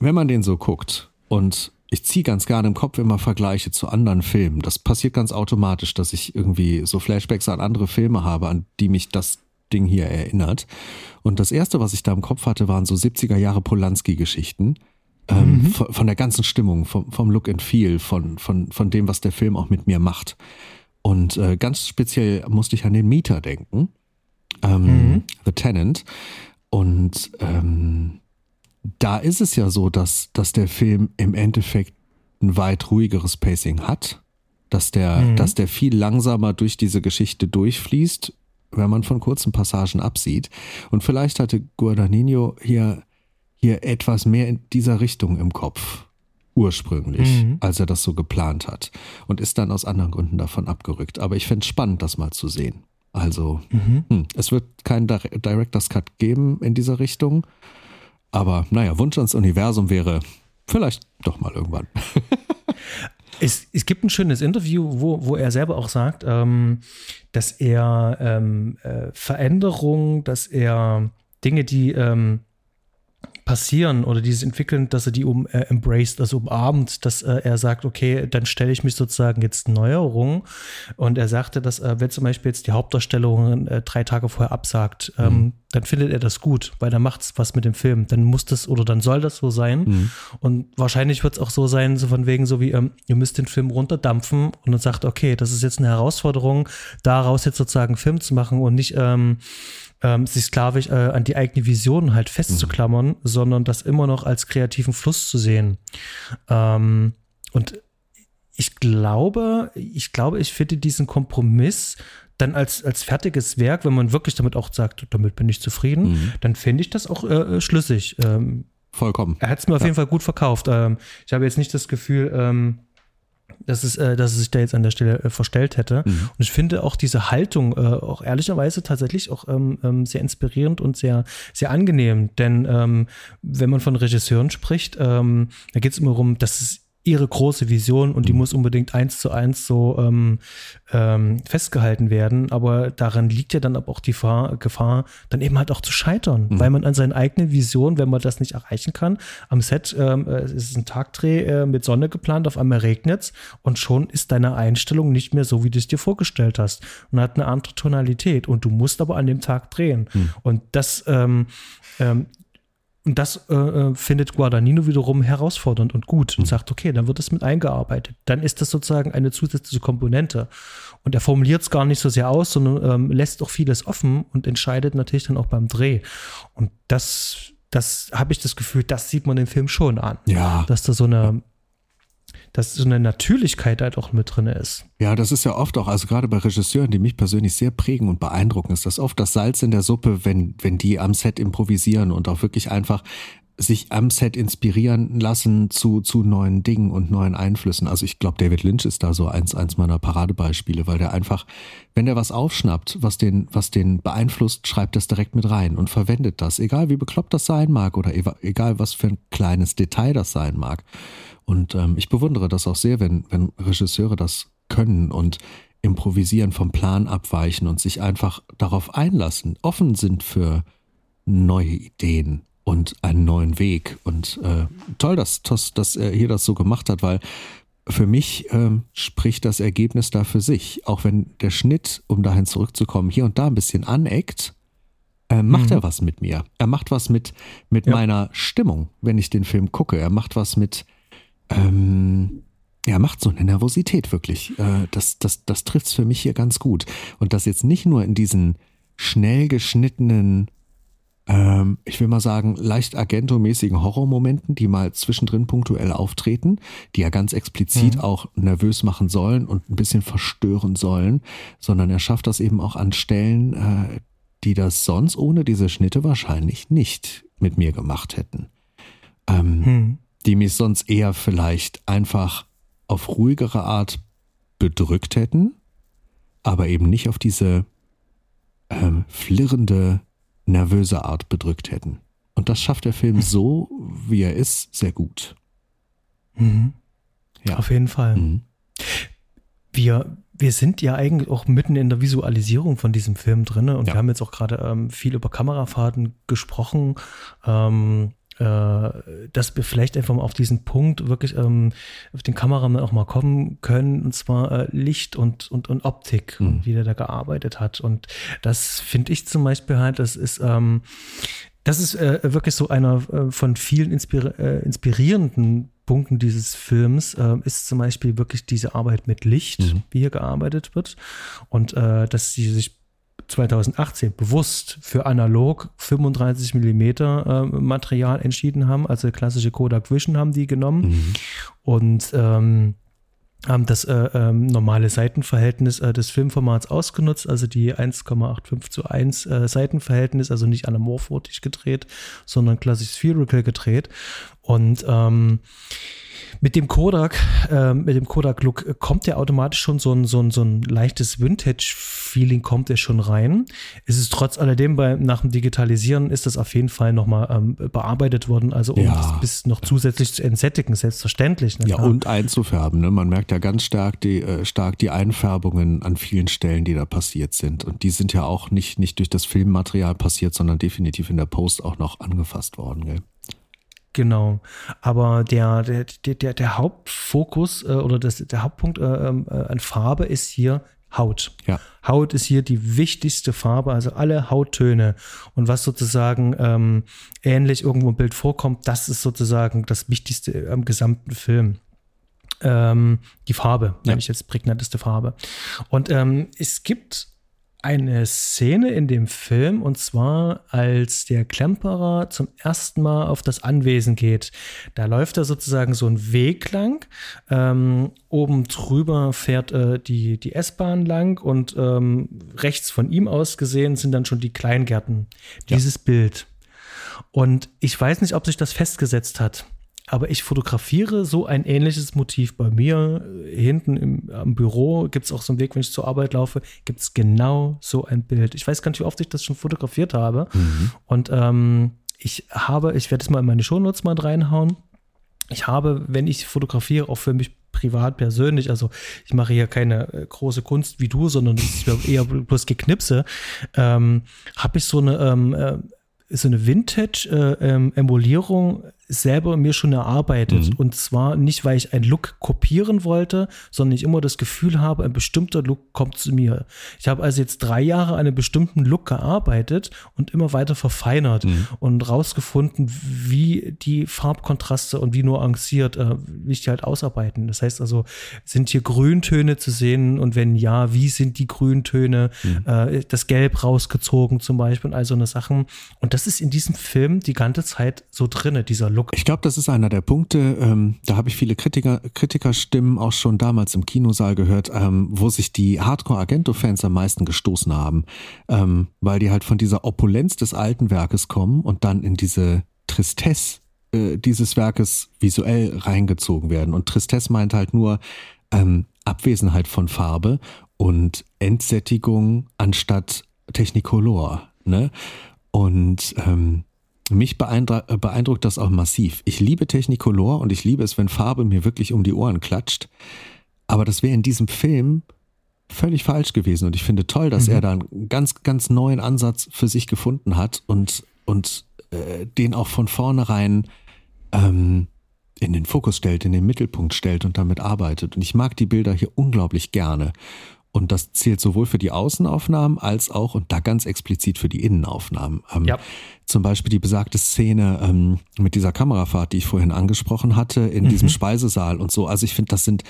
wenn man den so guckt und ich ziehe ganz gerne im Kopf immer Vergleiche zu anderen Filmen. Das passiert ganz automatisch, dass ich irgendwie so Flashbacks an andere Filme habe, an die mich das Ding hier erinnert. Und das erste, was ich da im Kopf hatte, waren so 70er Jahre Polanski-Geschichten. Ähm, mhm. von, von, der ganzen Stimmung, vom, vom Look and Feel, von, von, von dem, was der Film auch mit mir macht. Und äh, ganz speziell musste ich an den Mieter denken, ähm, mhm. The Tenant. Und ähm, da ist es ja so, dass, dass der Film im Endeffekt ein weit ruhigeres Pacing hat, dass der, mhm. dass der viel langsamer durch diese Geschichte durchfließt, wenn man von kurzen Passagen absieht. Und vielleicht hatte Guadagnino hier, hier etwas mehr in dieser Richtung im Kopf ursprünglich, mhm. als er das so geplant hat und ist dann aus anderen Gründen davon abgerückt. Aber ich fände es spannend, das mal zu sehen. Also, mhm. hm, es wird keinen Director's Cut geben in dieser Richtung. Aber naja, Wunsch ans Universum wäre vielleicht doch mal irgendwann. Es, es gibt ein schönes Interview, wo, wo er selber auch sagt, ähm, dass er ähm, äh, Veränderungen, dass er Dinge, die ähm, passieren oder dieses entwickeln, dass er die um äh, embraced, also umarmt, dass äh, er sagt, okay, dann stelle ich mich sozusagen jetzt Neuerungen. Und er sagte, dass äh, wenn zum Beispiel jetzt die Hauptdarstellerin äh, drei Tage vorher absagt, ähm, mhm. dann findet er das gut, weil dann macht es was mit dem Film. Dann muss das oder dann soll das so sein. Mhm. Und wahrscheinlich wird es auch so sein, so von wegen so wie, ähm, ihr müsst den Film runterdampfen und dann sagt, okay, das ist jetzt eine Herausforderung, daraus jetzt sozusagen einen Film zu machen und nicht ähm, ähm, sich sklavisch äh, an die eigene Vision halt festzuklammern, mhm. sondern das immer noch als kreativen Fluss zu sehen. Ähm, und ich glaube, ich glaube, ich finde diesen Kompromiss dann als, als fertiges Werk, wenn man wirklich damit auch sagt, damit bin ich zufrieden, mhm. dann finde ich das auch äh, schlüssig. Ähm, Vollkommen. Er hat es mir auf ja. jeden Fall gut verkauft. Ähm, ich habe jetzt nicht das Gefühl, ähm, dass es, äh, dass es sich da jetzt an der Stelle äh, verstellt hätte. Mhm. Und ich finde auch diese Haltung äh, auch ehrlicherweise tatsächlich auch ähm, ähm, sehr inspirierend und sehr, sehr angenehm. Denn ähm, wenn man von Regisseuren spricht, ähm, da geht es immer darum, dass es ihre große Vision und die mhm. muss unbedingt eins zu eins so ähm, ähm, festgehalten werden. Aber daran liegt ja dann aber auch die Gefahr, Gefahr dann eben halt auch zu scheitern, mhm. weil man an seine eigene Vision, wenn man das nicht erreichen kann, am Set ähm, es ist ein Tagdreh äh, mit Sonne geplant, auf einmal regnet und schon ist deine Einstellung nicht mehr so, wie du es dir vorgestellt hast und hat eine andere Tonalität und du musst aber an dem Tag drehen. Mhm. Und das ähm, ähm, und das äh, äh, findet Guadagnino wiederum herausfordernd und gut und mhm. sagt, okay, dann wird es mit eingearbeitet. Dann ist das sozusagen eine zusätzliche Komponente. Und er formuliert es gar nicht so sehr aus, sondern ähm, lässt auch vieles offen und entscheidet natürlich dann auch beim Dreh. Und das, das habe ich das Gefühl, das sieht man im Film schon an. Ja. Dass da so eine, dass so eine Natürlichkeit halt auch mit drin ist. Ja, das ist ja oft auch, also gerade bei Regisseuren, die mich persönlich sehr prägen und beeindrucken, ist das oft das Salz in der Suppe, wenn, wenn die am Set improvisieren und auch wirklich einfach sich am Set inspirieren lassen zu, zu neuen Dingen und neuen Einflüssen. Also ich glaube, David Lynch ist da so eins, eins meiner Paradebeispiele, weil der einfach, wenn der was aufschnappt, was den, was den beeinflusst, schreibt das direkt mit rein und verwendet das, egal wie bekloppt das sein mag oder egal was für ein kleines Detail das sein mag. Und ähm, ich bewundere das auch sehr, wenn, wenn Regisseure das können und improvisieren, vom Plan abweichen und sich einfach darauf einlassen, offen sind für neue Ideen und einen neuen Weg. Und äh, toll, dass, dass, dass er hier das so gemacht hat, weil für mich ähm, spricht das Ergebnis da für sich. Auch wenn der Schnitt, um dahin zurückzukommen, hier und da ein bisschen aneckt, äh, macht mhm. er was mit mir. Er macht was mit, mit ja. meiner Stimmung, wenn ich den Film gucke. Er macht was mit, ähm, er macht so eine Nervosität wirklich. Äh, das das, das trifft es für mich hier ganz gut. Und das jetzt nicht nur in diesen schnell geschnittenen, ähm, ich will mal sagen, leicht agentomäßigen Horrormomenten, die mal zwischendrin punktuell auftreten, die ja ganz explizit mhm. auch nervös machen sollen und ein bisschen verstören sollen, sondern er schafft das eben auch an Stellen, äh, die das sonst ohne diese Schnitte wahrscheinlich nicht mit mir gemacht hätten. Ähm, mhm die mich sonst eher vielleicht einfach auf ruhigere Art bedrückt hätten, aber eben nicht auf diese ähm, flirrende, nervöse Art bedrückt hätten. Und das schafft der Film so, wie er ist, sehr gut. Mhm. Ja. Auf jeden Fall. Mhm. Wir, wir sind ja eigentlich auch mitten in der Visualisierung von diesem Film drin und ja. wir haben jetzt auch gerade ähm, viel über Kamerafahrten gesprochen. Ähm, äh, dass wir vielleicht einfach mal auf diesen Punkt wirklich ähm, auf den Kameramann auch mal kommen können, und zwar äh, Licht und, und, und Optik, mhm. und wie der da gearbeitet hat. Und das finde ich zum Beispiel halt, das ist, ähm, das ist äh, wirklich so einer äh, von vielen inspir äh, inspirierenden Punkten dieses Films äh, ist zum Beispiel wirklich diese Arbeit mit Licht, mhm. wie hier gearbeitet wird. Und äh, dass sie sich 2018 bewusst für analog 35 Millimeter äh, Material entschieden haben, also klassische Kodak Vision haben die genommen mhm. und ähm, haben das äh, ähm, normale Seitenverhältnis äh, des Filmformats ausgenutzt, also die 1,85 zu 1 äh, Seitenverhältnis, also nicht anamorphotisch gedreht, sondern klassisch spherical gedreht. Und ähm, mit dem Kodak, äh, mit dem Kodak-Look kommt ja automatisch schon so ein, so ein, so ein leichtes Vintage-Feeling kommt ja schon rein. Es ist trotz alledem bei, nach dem Digitalisieren ist das auf jeden Fall nochmal ähm, bearbeitet worden, also um ja. das bis noch zusätzlich zu entsättigen, selbstverständlich. Ne? Ja, und einzufärben. Ne? Man merkt ja ganz stark die, äh, stark die Einfärbungen an vielen Stellen, die da passiert sind. Und die sind ja auch nicht, nicht durch das Filmmaterial passiert, sondern definitiv in der Post auch noch angefasst worden. Gell? Genau. Aber der, der, der, der Hauptfokus äh, oder das, der Hauptpunkt äh, ähm, äh, an Farbe ist hier Haut. Ja. Haut ist hier die wichtigste Farbe, also alle Hauttöne. Und was sozusagen ähm, ähnlich irgendwo im Bild vorkommt, das ist sozusagen das Wichtigste am gesamten Film. Ähm, die Farbe, ja. nenne ich jetzt prägnanteste Farbe. Und ähm, es gibt eine Szene in dem Film und zwar als der Klemperer zum ersten Mal auf das Anwesen geht. Da läuft er sozusagen so einen Weg lang. Ähm, oben drüber fährt äh, die, die S-Bahn lang und ähm, rechts von ihm aus gesehen sind dann schon die Kleingärten. Dieses ja. Bild. Und ich weiß nicht, ob sich das festgesetzt hat. Aber ich fotografiere so ein ähnliches Motiv bei mir. Hinten im, am Büro gibt es auch so einen Weg, wenn ich zur Arbeit laufe, gibt es genau so ein Bild. Ich weiß gar nicht, wie oft ich das schon fotografiert habe. Mhm. Und ähm, ich habe, ich werde es mal in meine Shownotes mal reinhauen. Ich habe, wenn ich fotografiere, auch für mich privat, persönlich, also ich mache hier keine äh, große Kunst wie du, sondern es ist eher bloß Geknipse, ähm, habe ich so eine ähm, äh, so eine Vintage-Emulierung äh, ähm, selber mir schon erarbeitet. Mhm. Und zwar nicht, weil ich einen Look kopieren wollte, sondern ich immer das Gefühl habe, ein bestimmter Look kommt zu mir. Ich habe also jetzt drei Jahre an einem bestimmten Look gearbeitet und immer weiter verfeinert mhm. und rausgefunden, wie die Farbkontraste und wie nuanciert, äh, wie ich die halt ausarbeiten. Das heißt also, sind hier Grüntöne zu sehen und wenn ja, wie sind die Grüntöne, mhm. äh, das Gelb rausgezogen zum Beispiel und all so eine Sachen. Und das ist in diesem Film die ganze Zeit so drinne, dieser Look. Ich glaube, das ist einer der Punkte, ähm, da habe ich viele Kritiker, Kritikerstimmen auch schon damals im Kinosaal gehört, ähm, wo sich die Hardcore-Argento-Fans am meisten gestoßen haben, ähm, weil die halt von dieser Opulenz des alten Werkes kommen und dann in diese Tristesse äh, dieses Werkes visuell reingezogen werden. Und Tristesse meint halt nur ähm, Abwesenheit von Farbe und Entsättigung anstatt Technicolor. Ne? Und ähm, mich beeindruckt, äh, beeindruckt das auch massiv. Ich liebe Technicolor und ich liebe es, wenn Farbe mir wirklich um die Ohren klatscht. Aber das wäre in diesem Film völlig falsch gewesen. Und ich finde toll, dass mhm. er da einen ganz, ganz neuen Ansatz für sich gefunden hat und, und äh, den auch von vornherein ähm, in den Fokus stellt, in den Mittelpunkt stellt und damit arbeitet. Und ich mag die Bilder hier unglaublich gerne. Und das zählt sowohl für die Außenaufnahmen als auch und da ganz explizit für die Innenaufnahmen. Ähm, ja. Zum Beispiel die besagte Szene ähm, mit dieser Kamerafahrt, die ich vorhin angesprochen hatte, in mhm. diesem Speisesaal und so. Also ich finde, das sind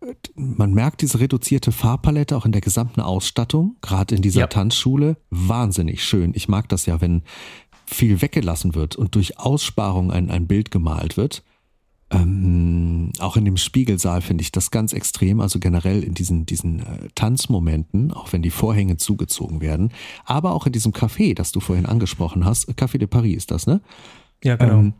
äh, man merkt diese reduzierte Farbpalette auch in der gesamten Ausstattung, gerade in dieser ja. Tanzschule. Wahnsinnig schön. Ich mag das ja, wenn viel weggelassen wird und durch Aussparung ein, ein Bild gemalt wird. Ähm, auch in dem Spiegelsaal finde ich das ganz extrem, also generell in diesen, diesen äh, Tanzmomenten, auch wenn die Vorhänge zugezogen werden, aber auch in diesem Café, das du vorhin angesprochen hast, Café de Paris ist das, ne? Ja, genau. Ähm,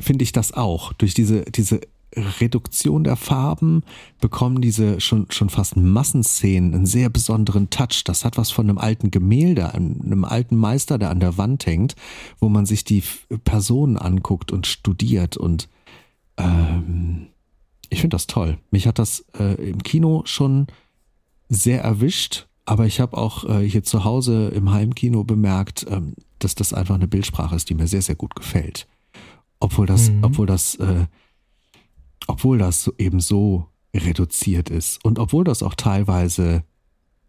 finde ich das auch. Durch diese, diese Reduktion der Farben bekommen diese schon, schon fast Massenszenen einen sehr besonderen Touch. Das hat was von einem alten Gemälde, einem alten Meister, der an der Wand hängt, wo man sich die Personen anguckt und studiert und ähm, ich finde das toll. Mich hat das äh, im Kino schon sehr erwischt, aber ich habe auch äh, hier zu Hause im Heimkino bemerkt, ähm, dass das einfach eine Bildsprache ist, die mir sehr, sehr gut gefällt. Obwohl das, mhm. obwohl das, äh, obwohl das eben so reduziert ist und obwohl das auch teilweise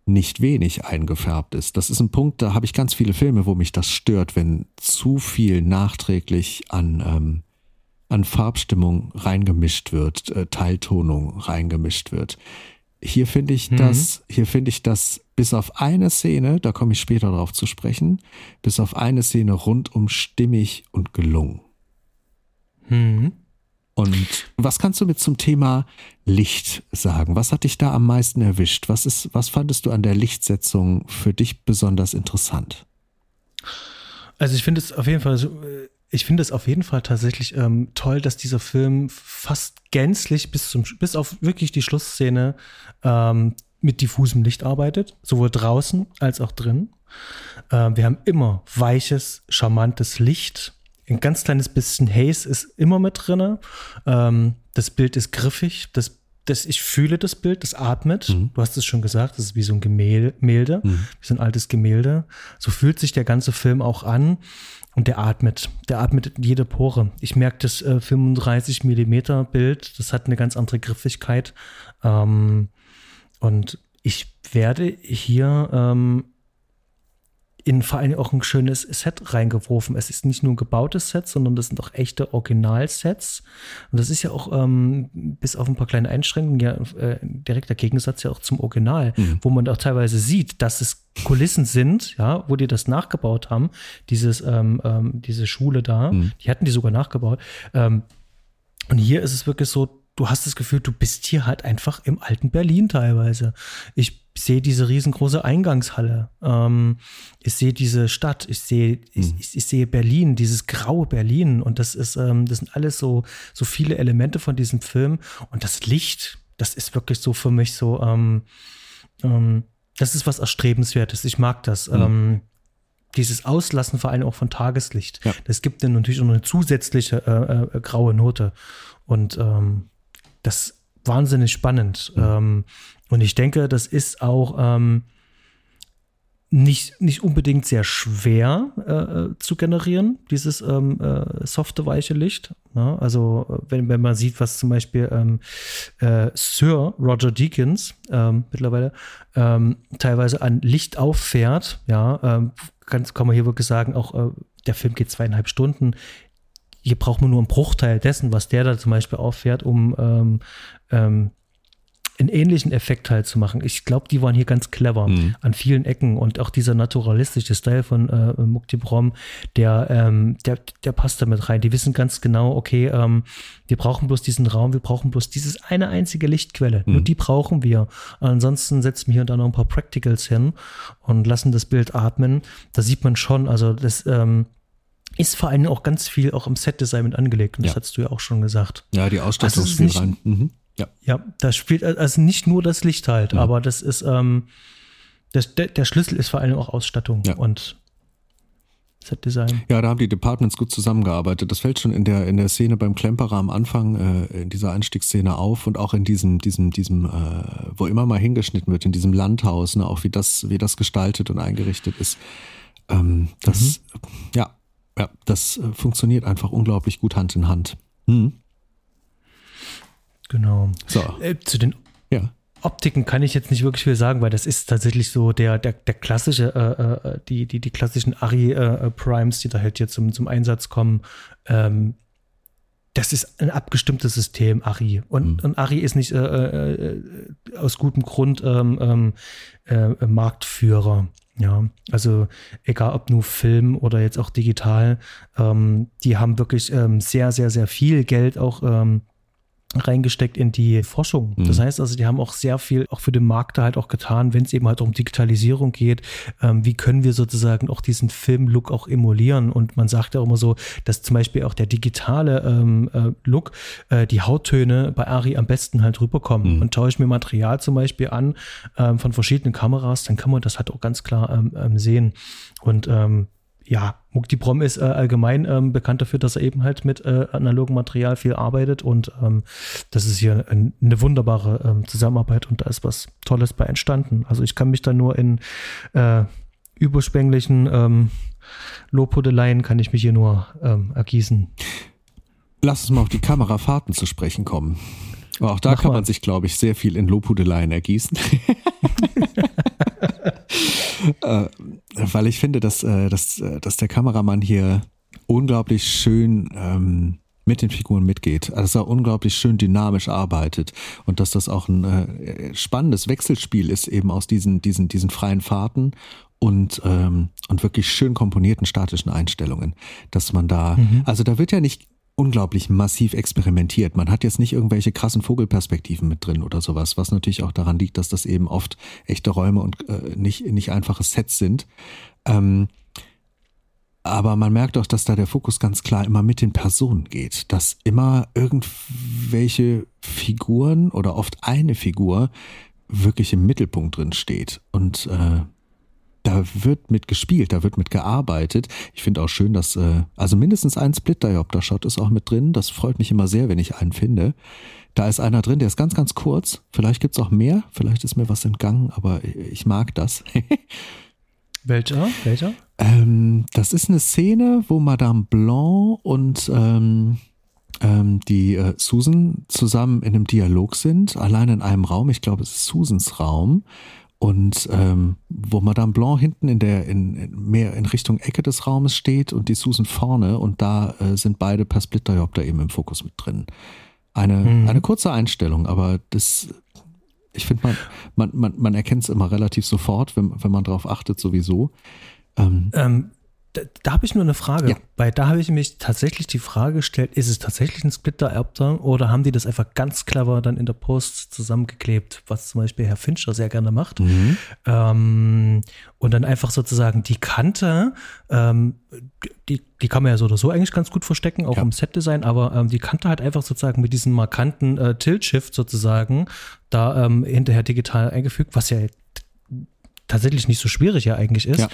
nicht wenig eingefärbt ist. Das ist ein Punkt, da habe ich ganz viele Filme, wo mich das stört, wenn zu viel nachträglich an ähm, an Farbstimmung reingemischt wird, äh, Teiltonung reingemischt wird. Hier finde ich mhm. das, hier finde ich das bis auf eine Szene, da komme ich später darauf zu sprechen, bis auf eine Szene rundum stimmig und gelungen. Mhm. Und was kannst du mit zum Thema Licht sagen? Was hat dich da am meisten erwischt? Was ist, was fandest du an der Lichtsetzung für dich besonders interessant? Also ich finde es auf jeden Fall äh, ich finde es auf jeden Fall tatsächlich ähm, toll, dass dieser Film fast gänzlich bis zum bis auf wirklich die Schlussszene ähm, mit diffusem Licht arbeitet, sowohl draußen als auch drin. Ähm, wir haben immer weiches, charmantes Licht. Ein ganz kleines bisschen Haze ist immer mit drin. Ähm, das Bild ist griffig. Das, das, ich fühle das Bild, das atmet. Mhm. Du hast es schon gesagt, das ist wie so ein Gemälde, mhm. wie so ein altes Gemälde. So fühlt sich der ganze Film auch an. Und der atmet. Der atmet in jede Pore. Ich merke das äh, 35 Millimeter Bild, das hat eine ganz andere Griffigkeit. Ähm, und ich werde hier, ähm, in vor allem auch ein schönes Set reingeworfen. Es ist nicht nur ein gebautes Set, sondern das sind auch echte Originalsets. Und das ist ja auch ähm, bis auf ein paar kleine Einschränkungen ja äh, direkter Gegensatz ja auch zum Original, mhm. wo man auch teilweise sieht, dass es Kulissen sind, ja, wo die das nachgebaut haben. Dieses, ähm, ähm, diese Schule da, mhm. die hatten die sogar nachgebaut. Ähm, und hier ist es wirklich so, du hast das Gefühl, du bist hier halt einfach im alten Berlin teilweise. Ich sehe diese riesengroße Eingangshalle. Ähm, ich sehe diese Stadt. Ich sehe, ich, mhm. ich, ich, sehe Berlin, dieses graue Berlin. Und das ist, ähm, das sind alles so, so viele Elemente von diesem Film. Und das Licht, das ist wirklich so für mich so, ähm, ähm, das ist was Erstrebenswertes. Ich mag das. Mhm. Ähm, dieses Auslassen vor allem auch von Tageslicht. Ja. Das gibt dann natürlich auch noch eine zusätzliche äh, äh, graue Note. Und ähm, das wahnsinnig spannend. Mhm. Ähm, und ich denke, das ist auch ähm, nicht, nicht unbedingt sehr schwer äh, äh, zu generieren, dieses ähm, äh, softe, weiche Licht. Ne? Also wenn, wenn man sieht, was zum Beispiel ähm, äh, Sir Roger Deakins ähm, mittlerweile ähm, teilweise an Licht auffährt, ja, ähm, kann, kann man hier wirklich sagen, auch äh, der Film geht zweieinhalb Stunden. Hier braucht man nur einen Bruchteil dessen, was der da zum Beispiel auffährt, um ähm, ähm, einen ähnlichen Effekt halt zu machen. Ich glaube, die waren hier ganz clever mhm. an vielen Ecken und auch dieser naturalistische Style von äh, Mukti Brom, der, ähm, der, der passt damit rein. Die wissen ganz genau, okay, ähm, wir brauchen bloß diesen Raum, wir brauchen bloß dieses eine einzige Lichtquelle. Mhm. Nur die brauchen wir. Ansonsten setzen wir hier und da noch ein paar Practicals hin und lassen das Bild atmen. Da sieht man schon, also das, ähm, ist vor allem auch ganz viel auch im Set-Design mit angelegt. Und das hast du ja auch schon gesagt. Ja, die Ausstattung also spielt rein. Mhm. Ja. Ja, das spielt also nicht nur das Licht halt, mhm. aber das ist, ähm, das, der, der, Schlüssel ist vor allem auch Ausstattung ja. und Set-Design. Ja, da haben die Departments gut zusammengearbeitet. Das fällt schon in der, in der Szene beim Klemperer am Anfang, äh, in dieser Einstiegsszene auf und auch in diesem, diesem, diesem, äh, wo immer mal hingeschnitten wird, in diesem Landhaus, ne, auch wie das, wie das gestaltet und eingerichtet ist. Ähm, das, mhm. ja, ja, das äh, funktioniert einfach unglaublich gut Hand in Hand. Hm. Genau. So. Äh, zu den ja. Optiken kann ich jetzt nicht wirklich viel sagen, weil das ist tatsächlich so der, der, der klassische, äh, äh die, die, die klassischen Ari-Primes, äh, die da halt jetzt zum, zum Einsatz kommen. Ähm, das ist ein abgestimmtes System, Ari. Und, mhm. und Ari ist nicht äh, äh, aus gutem Grund ähm, ähm äh, Marktführer. Ja, also egal ob nur Film oder jetzt auch digital, ähm, die haben wirklich ähm, sehr, sehr, sehr viel Geld auch ähm, reingesteckt in die Forschung. Mhm. Das heißt also, die haben auch sehr viel auch für den Markt da halt auch getan, wenn es eben halt um Digitalisierung geht. Ähm, wie können wir sozusagen auch diesen Filmlook auch emulieren? Und man sagt ja auch immer so, dass zum Beispiel auch der digitale ähm, äh, Look, äh, die Hauttöne bei Ari am besten halt rüberkommen. Mhm. Und tausche ich mir Material zum Beispiel an ähm, von verschiedenen Kameras, dann kann man das halt auch ganz klar ähm, ähm, sehen. Und ähm, ja, Mukti Brom ist äh, allgemein ähm, bekannt dafür, dass er eben halt mit äh, analogem Material viel arbeitet und ähm, das ist hier ein, eine wunderbare ähm, Zusammenarbeit und da ist was Tolles bei entstanden. Also ich kann mich da nur in äh, überschwänglichen ähm, Lobhudeleien kann ich mich hier nur ähm, ergießen. Lass uns mal auf die Kamerafahrten zu sprechen kommen. Aber auch da Mach kann mal. man sich, glaube ich, sehr viel in Lobhudeleien ergießen. äh, weil ich finde, dass, äh, dass, äh, dass der Kameramann hier unglaublich schön ähm, mit den Figuren mitgeht, also dass er unglaublich schön dynamisch arbeitet und dass das auch ein äh, spannendes Wechselspiel ist eben aus diesen, diesen, diesen freien Fahrten und, ähm, und wirklich schön komponierten statischen Einstellungen, dass man da, mhm. also da wird ja nicht unglaublich massiv experimentiert. Man hat jetzt nicht irgendwelche krassen Vogelperspektiven mit drin oder sowas, was natürlich auch daran liegt, dass das eben oft echte Räume und äh, nicht, nicht einfache Sets sind. Ähm, aber man merkt auch, dass da der Fokus ganz klar immer mit den Personen geht, dass immer irgendwelche Figuren oder oft eine Figur wirklich im Mittelpunkt drin steht und äh, da wird mit gespielt, da wird mit gearbeitet. Ich finde auch schön, dass, äh, also mindestens ein Split-Diopter-Shot ist auch mit drin. Das freut mich immer sehr, wenn ich einen finde. Da ist einer drin, der ist ganz, ganz kurz. Vielleicht gibt's auch mehr, vielleicht ist mir was entgangen, aber ich mag das. Welcher? Welcher? Ähm, das ist eine Szene, wo Madame Blanc und ähm, ähm, die äh, Susan zusammen in einem Dialog sind, allein in einem Raum. Ich glaube, es ist Susans Raum. Und ähm, wo Madame Blanc hinten in der in, in, mehr in Richtung Ecke des Raumes steht und die Susan vorne und da äh, sind beide per Splitterdiopter eben im Fokus mit drin. Eine, mhm. eine kurze Einstellung, aber das ich finde man, man, man, man erkennt es immer relativ sofort, wenn, wenn man darauf achtet, sowieso. Ähm, ähm, da, da habe ich nur eine Frage. Ja. Weil da habe ich mich tatsächlich die Frage gestellt, ist es tatsächlich ein Splitter-Adapter oder haben die das einfach ganz clever dann in der Post zusammengeklebt, was zum Beispiel Herr Fincher sehr gerne macht. Mhm. Ähm, und dann einfach sozusagen die Kante, ähm, die, die kann man ja so oder so eigentlich ganz gut verstecken, auch ja. im Set-Design, aber ähm, die Kante halt einfach sozusagen mit diesem markanten äh, Tilt-Shift sozusagen da ähm, hinterher digital eingefügt, was ja tatsächlich nicht so schwierig ja eigentlich ist. Ja.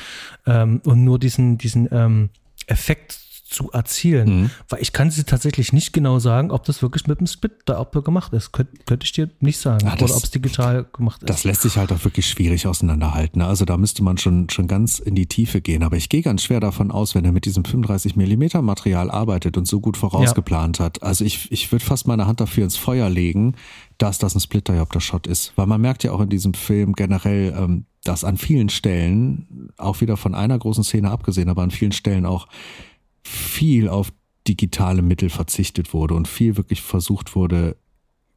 Ähm, und nur diesen, diesen ähm, Effekt zu erzielen. Mhm. Weil ich kann sie tatsächlich nicht genau sagen, ob das wirklich mit dem Split-Doppler gemacht ist. Könnt, könnte ich dir nicht sagen. Ja, das, Oder ob es digital gemacht ist. Das lässt sich halt auch wirklich schwierig auseinanderhalten. Also da müsste man schon, schon ganz in die Tiefe gehen. Aber ich gehe ganz schwer davon aus, wenn er mit diesem 35 Millimeter Material arbeitet und so gut vorausgeplant ja. hat. Also ich, ich würde fast meine Hand dafür ins Feuer legen, dass das ein Splitter-Shot ist. Weil man merkt ja auch in diesem Film generell, ähm, dass an vielen Stellen, auch wieder von einer großen Szene abgesehen, aber an vielen Stellen auch viel auf digitale Mittel verzichtet wurde und viel wirklich versucht wurde,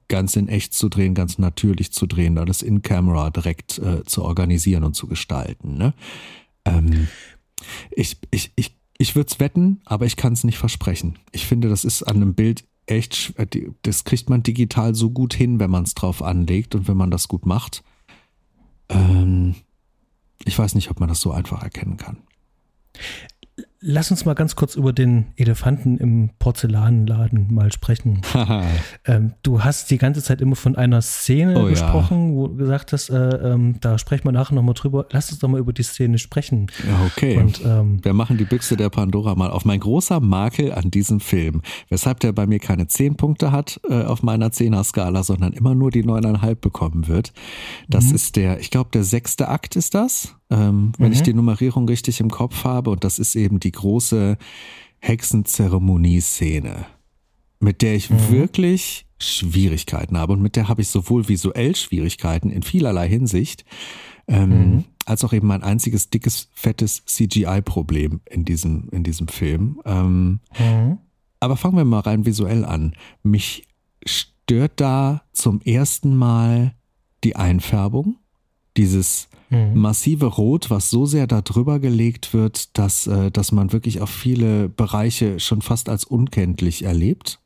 ganz in echt zu drehen, ganz natürlich zu drehen, alles in Camera direkt äh, zu organisieren und zu gestalten. Ne? Ähm, ich ich, ich, ich würde es wetten, aber ich kann es nicht versprechen. Ich finde, das ist an einem Bild echt, das kriegt man digital so gut hin, wenn man es drauf anlegt und wenn man das gut macht. Ähm, ich weiß nicht, ob man das so einfach erkennen kann. Lass uns mal ganz kurz über den Elefanten im Porzellanladen mal sprechen. ähm, du hast die ganze Zeit immer von einer Szene oh, gesprochen, ja. wo du gesagt hast, äh, ähm, da sprechen wir nachher nochmal drüber. Lass uns doch mal über die Szene sprechen. Ja, okay. Und, ähm, wir machen die Büchse der Pandora mal auf. Mein großer Makel an diesem Film, weshalb der bei mir keine 10 Punkte hat äh, auf meiner 10er-Skala, sondern immer nur die 9,5 bekommen wird. Das mhm. ist der, ich glaube, der sechste Akt ist das ähm, wenn mhm. ich die Nummerierung richtig im Kopf habe. Und das ist eben die große Hexenzeremonie-Szene, mit der ich mhm. wirklich Schwierigkeiten habe. Und mit der habe ich sowohl visuell Schwierigkeiten in vielerlei Hinsicht, ähm, mhm. als auch eben ein einziges dickes, fettes CGI-Problem in diesem, in diesem Film. Ähm, mhm. Aber fangen wir mal rein visuell an. Mich stört da zum ersten Mal die Einfärbung, dieses mhm. massive Rot, was so sehr da drüber gelegt wird, dass, äh, dass man wirklich auf viele Bereiche schon fast als unkenntlich erlebt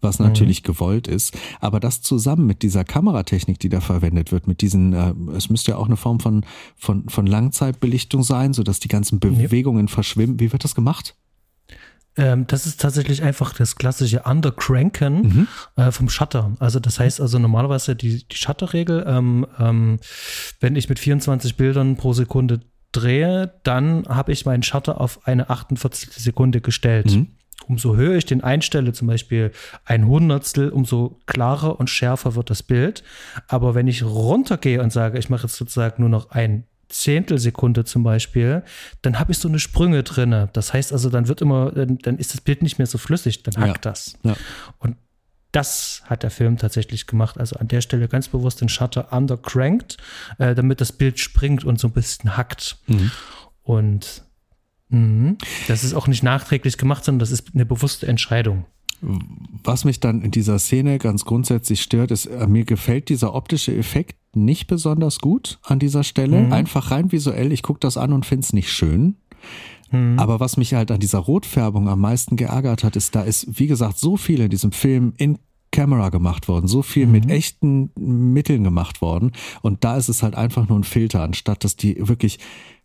was mhm. natürlich mhm. gewollt ist. Aber das zusammen mit dieser Kameratechnik, die da verwendet wird, mit diesen, äh, es müsste ja auch eine Form von, von, von Langzeitbelichtung sein, sodass die ganzen Bewegungen ja. verschwimmen. Wie wird das gemacht? Ähm, das ist tatsächlich einfach das klassische Undercranken mhm. äh, vom Shutter. Also das heißt also normalerweise die, die Shutterregel, ähm, ähm, wenn ich mit 24 Bildern pro Sekunde drehe, dann habe ich meinen Shutter auf eine 48 Sekunde gestellt. Mhm. Umso höher ich den einstelle, zum Beispiel ein Hundertstel, umso klarer und schärfer wird das Bild. Aber wenn ich runtergehe und sage, ich mache jetzt sozusagen nur noch ein Zehntelsekunde zum Beispiel, dann habe ich so eine Sprünge drinne. Das heißt also, dann wird immer, dann ist das Bild nicht mehr so flüssig, dann hackt ja. das. Ja. Und das hat der Film tatsächlich gemacht. Also an der Stelle ganz bewusst den Shutter undercranked, äh, damit das Bild springt und so ein bisschen hackt. Mhm. Und mh, das ist auch nicht nachträglich gemacht, sondern das ist eine bewusste Entscheidung. Was mich dann in dieser Szene ganz grundsätzlich stört, ist, äh, mir gefällt dieser optische Effekt nicht besonders gut an dieser Stelle. Mhm. Einfach rein visuell, ich gucke das an und finde es nicht schön. Mhm. Aber was mich halt an dieser Rotfärbung am meisten geärgert hat, ist, da ist, wie gesagt, so viel in diesem Film in Camera gemacht worden, so viel mhm. mit echten Mitteln gemacht worden. Und da ist es halt einfach nur ein Filter, anstatt dass die wirklich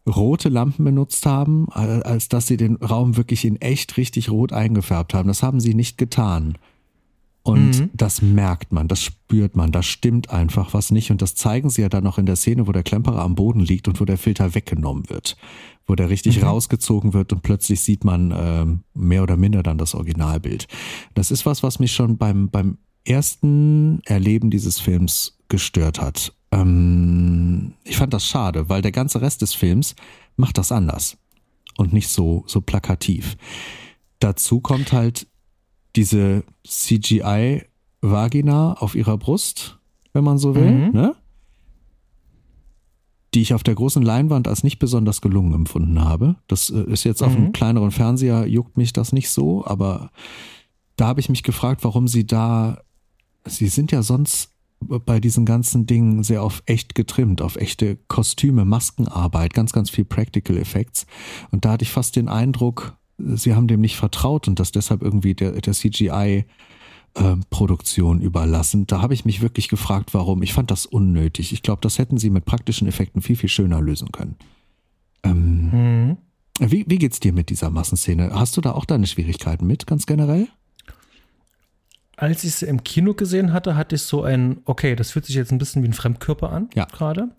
rote Lampen benutzt haben, als dass sie den Raum wirklich in echt richtig rot eingefärbt haben. Das haben sie nicht getan. Und mhm. das merkt man, das spürt man, da stimmt einfach was nicht. Und das zeigen sie ja dann noch in der Szene, wo der Klemperer am Boden liegt und wo der Filter weggenommen wird. Wo der richtig mhm. rausgezogen wird und plötzlich sieht man äh, mehr oder minder dann das Originalbild. Das ist was, was mich schon beim, beim ersten Erleben dieses Films gestört hat. Ähm, ich fand das schade, weil der ganze Rest des Films macht das anders und nicht so, so plakativ. Dazu kommt halt diese CGI-Vagina auf ihrer Brust, wenn man so will. Mhm. Ne? die ich auf der großen Leinwand als nicht besonders gelungen empfunden habe. Das äh, ist jetzt mhm. auf einem kleineren Fernseher, juckt mich das nicht so, aber da habe ich mich gefragt, warum sie da, sie sind ja sonst bei diesen ganzen Dingen sehr auf echt getrimmt, auf echte Kostüme, Maskenarbeit, ganz, ganz viel Practical Effects. Und da hatte ich fast den Eindruck, sie haben dem nicht vertraut und das deshalb irgendwie der, der CGI äh, Produktion überlassen. Da habe ich mich wirklich gefragt, warum. Ich fand das unnötig. Ich glaube, das hätten sie mit praktischen Effekten viel, viel schöner lösen können. Ähm, mhm. wie, wie geht's dir mit dieser Massenszene? Hast du da auch deine Schwierigkeiten mit, ganz generell? als ich sie im Kino gesehen hatte, hatte ich so ein, okay, das fühlt sich jetzt ein bisschen wie ein Fremdkörper an, ja. gerade.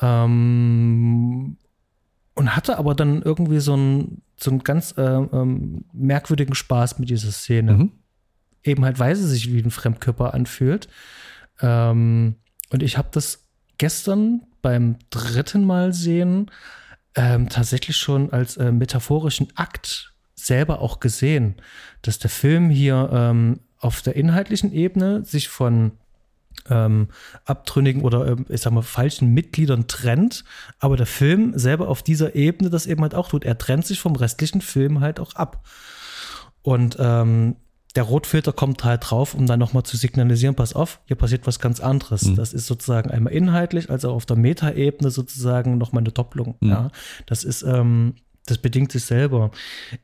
Ähm, und hatte aber dann irgendwie so einen, so einen ganz äh, ähm, merkwürdigen Spaß mit dieser Szene. Mhm. Eben halt, weil sie sich wie ein Fremdkörper anfühlt. Ähm, und ich habe das gestern beim dritten Mal sehen ähm, tatsächlich schon als äh, metaphorischen Akt selber auch gesehen, dass der Film hier ähm, auf der inhaltlichen Ebene sich von ähm, abtrünnigen oder ähm, ich sag mal falschen Mitgliedern trennt, aber der Film selber auf dieser Ebene das eben halt auch tut. Er trennt sich vom restlichen Film halt auch ab. Und ähm, der Rotfilter kommt halt drauf, um dann nochmal zu signalisieren, pass auf, hier passiert was ganz anderes. Mhm. Das ist sozusagen einmal inhaltlich, also auf der Metaebene sozusagen nochmal eine Doppelung. Mhm. Ja, das ist ähm, das bedingt sich selber.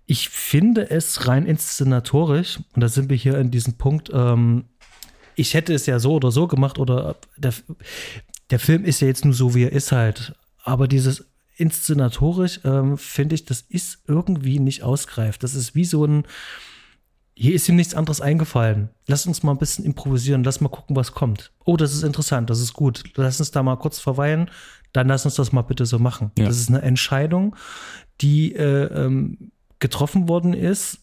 Ich finde es rein inszenatorisch, und da sind wir hier in diesem Punkt, ähm, ich hätte es ja so oder so gemacht, oder der, der Film ist ja jetzt nur so, wie er ist halt. Aber dieses inszenatorisch, ähm, finde ich, das ist irgendwie nicht ausgreift. Das ist wie so ein, hier ist ihm nichts anderes eingefallen. Lass uns mal ein bisschen improvisieren, lass mal gucken, was kommt. Oh, das ist interessant, das ist gut. Lass uns da mal kurz verweilen, dann lass uns das mal bitte so machen. Ja. Das ist eine Entscheidung, die äh, ähm, getroffen worden ist,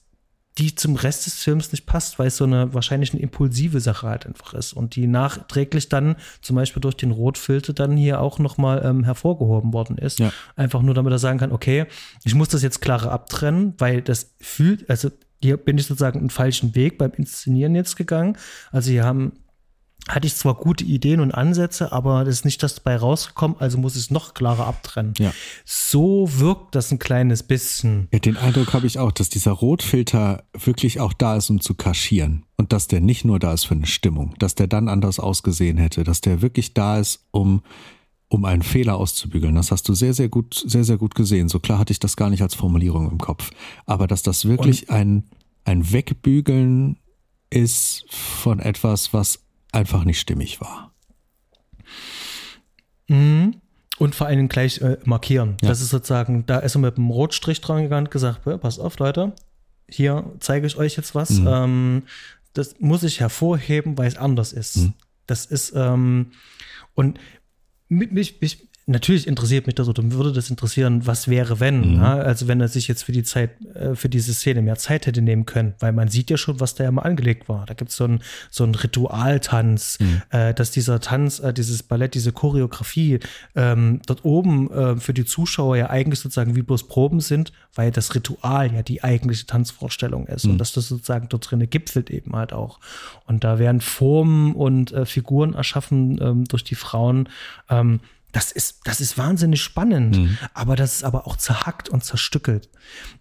die zum Rest des Films nicht passt, weil es so eine wahrscheinlich eine impulsive Sache halt einfach ist und die nachträglich dann zum Beispiel durch den Rotfilter dann hier auch nochmal ähm, hervorgehoben worden ist. Ja. Einfach nur, damit er sagen kann, okay, ich muss das jetzt klarer abtrennen, weil das fühlt, also hier bin ich sozusagen einen falschen Weg beim Inszenieren jetzt gegangen. Also hier haben hatte ich zwar gute Ideen und Ansätze, aber das ist nicht das dabei rausgekommen, also muss ich es noch klarer abtrennen. Ja. So wirkt das ein kleines bisschen. Ja, den Eindruck habe ich auch, dass dieser Rotfilter wirklich auch da ist, um zu kaschieren. Und dass der nicht nur da ist für eine Stimmung, dass der dann anders ausgesehen hätte, dass der wirklich da ist, um, um einen Fehler auszubügeln. Das hast du sehr, sehr gut, sehr, sehr gut gesehen. So klar hatte ich das gar nicht als Formulierung im Kopf. Aber dass das wirklich ein, ein Wegbügeln ist von etwas, was einfach nicht stimmig war. Mhm. Und vor allem gleich äh, markieren. Ja. Das ist sozusagen, da ist er mit einem Rotstrich dran gegangen und gesagt, passt auf, Leute, hier zeige ich euch jetzt was. Mhm. Ähm, das muss ich hervorheben, weil es anders ist. Mhm. Das ist, ähm, und mich, mich, natürlich interessiert mich das oder würde das interessieren, was wäre, wenn. Mhm. Ja? Also wenn er sich jetzt für die Zeit, äh, für diese Szene mehr Zeit hätte nehmen können, weil man sieht ja schon, was da ja mal angelegt war. Da gibt es so einen so einen Ritualtanz, mhm. äh, dass dieser Tanz, äh, dieses Ballett, diese Choreografie ähm, dort oben äh, für die Zuschauer ja eigentlich sozusagen wie bloß Proben sind, weil das Ritual ja die eigentliche Tanzvorstellung ist mhm. und dass das sozusagen dort drin gipfelt eben halt auch. Und da werden Formen und äh, Figuren erschaffen ähm, durch die Frauen, ähm, das ist, das ist wahnsinnig spannend, mhm. aber das ist aber auch zerhackt und zerstückelt.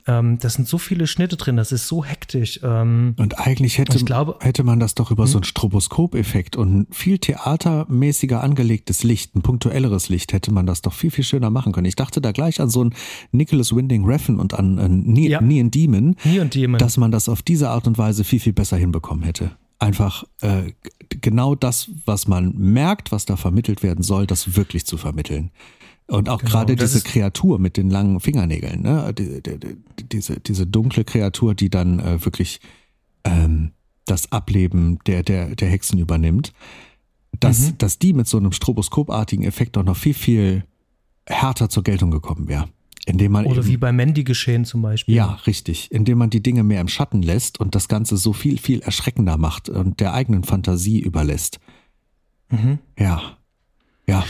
Ähm, das sind so viele Schnitte drin, das ist so hektisch. Ähm, und eigentlich hätte, glaube, hätte man das doch über hm? so einen Stroboskop-Effekt und viel theatermäßiger angelegtes Licht, ein punktuelleres Licht, hätte man das doch viel, viel schöner machen können. Ich dachte da gleich an so einen Nicholas Winding Refn und an äh, Nie, ja. Demon, Nie Demon, dass man das auf diese Art und Weise viel, viel besser hinbekommen hätte einfach äh, genau das, was man merkt, was da vermittelt werden soll, das wirklich zu vermitteln. Und auch genau, gerade diese Kreatur mit den langen Fingernägeln, ne? Die, die, die, diese, diese dunkle Kreatur, die dann äh, wirklich ähm, das Ableben der, der, der Hexen übernimmt, dass, mhm. dass die mit so einem stroboskopartigen Effekt auch noch viel, viel härter zur Geltung gekommen wäre. Indem man Oder eben, wie bei Mandy geschehen zum Beispiel. Ja, richtig. Indem man die Dinge mehr im Schatten lässt und das Ganze so viel, viel erschreckender macht und der eigenen Fantasie überlässt. Mhm. Ja. Ja.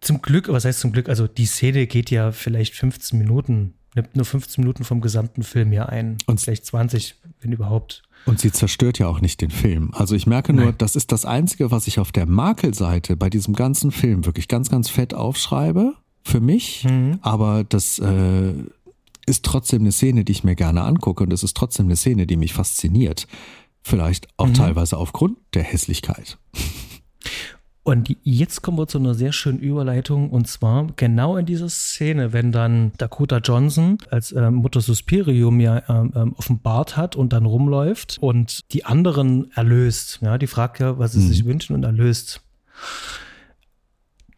Zum Glück, was heißt zum Glück? Also die Szene geht ja vielleicht 15 Minuten, nimmt nur 15 Minuten vom gesamten Film hier ein. Und vielleicht 20, wenn überhaupt. Und sie zerstört ja auch nicht den Film. Also ich merke nur, Nein. das ist das Einzige, was ich auf der Makelseite bei diesem ganzen Film wirklich ganz, ganz fett aufschreibe für mich. Mhm. Aber das äh, ist trotzdem eine Szene, die ich mir gerne angucke und es ist trotzdem eine Szene, die mich fasziniert. Vielleicht auch mhm. teilweise aufgrund der Hässlichkeit. Und jetzt kommen wir zu einer sehr schönen Überleitung und zwar genau in dieser Szene, wenn dann Dakota Johnson als äh, Mutter Suspirium ja ähm, ähm, offenbart hat und dann rumläuft und die anderen erlöst. Ja, die fragt ja, was sie mhm. sich wünschen und erlöst.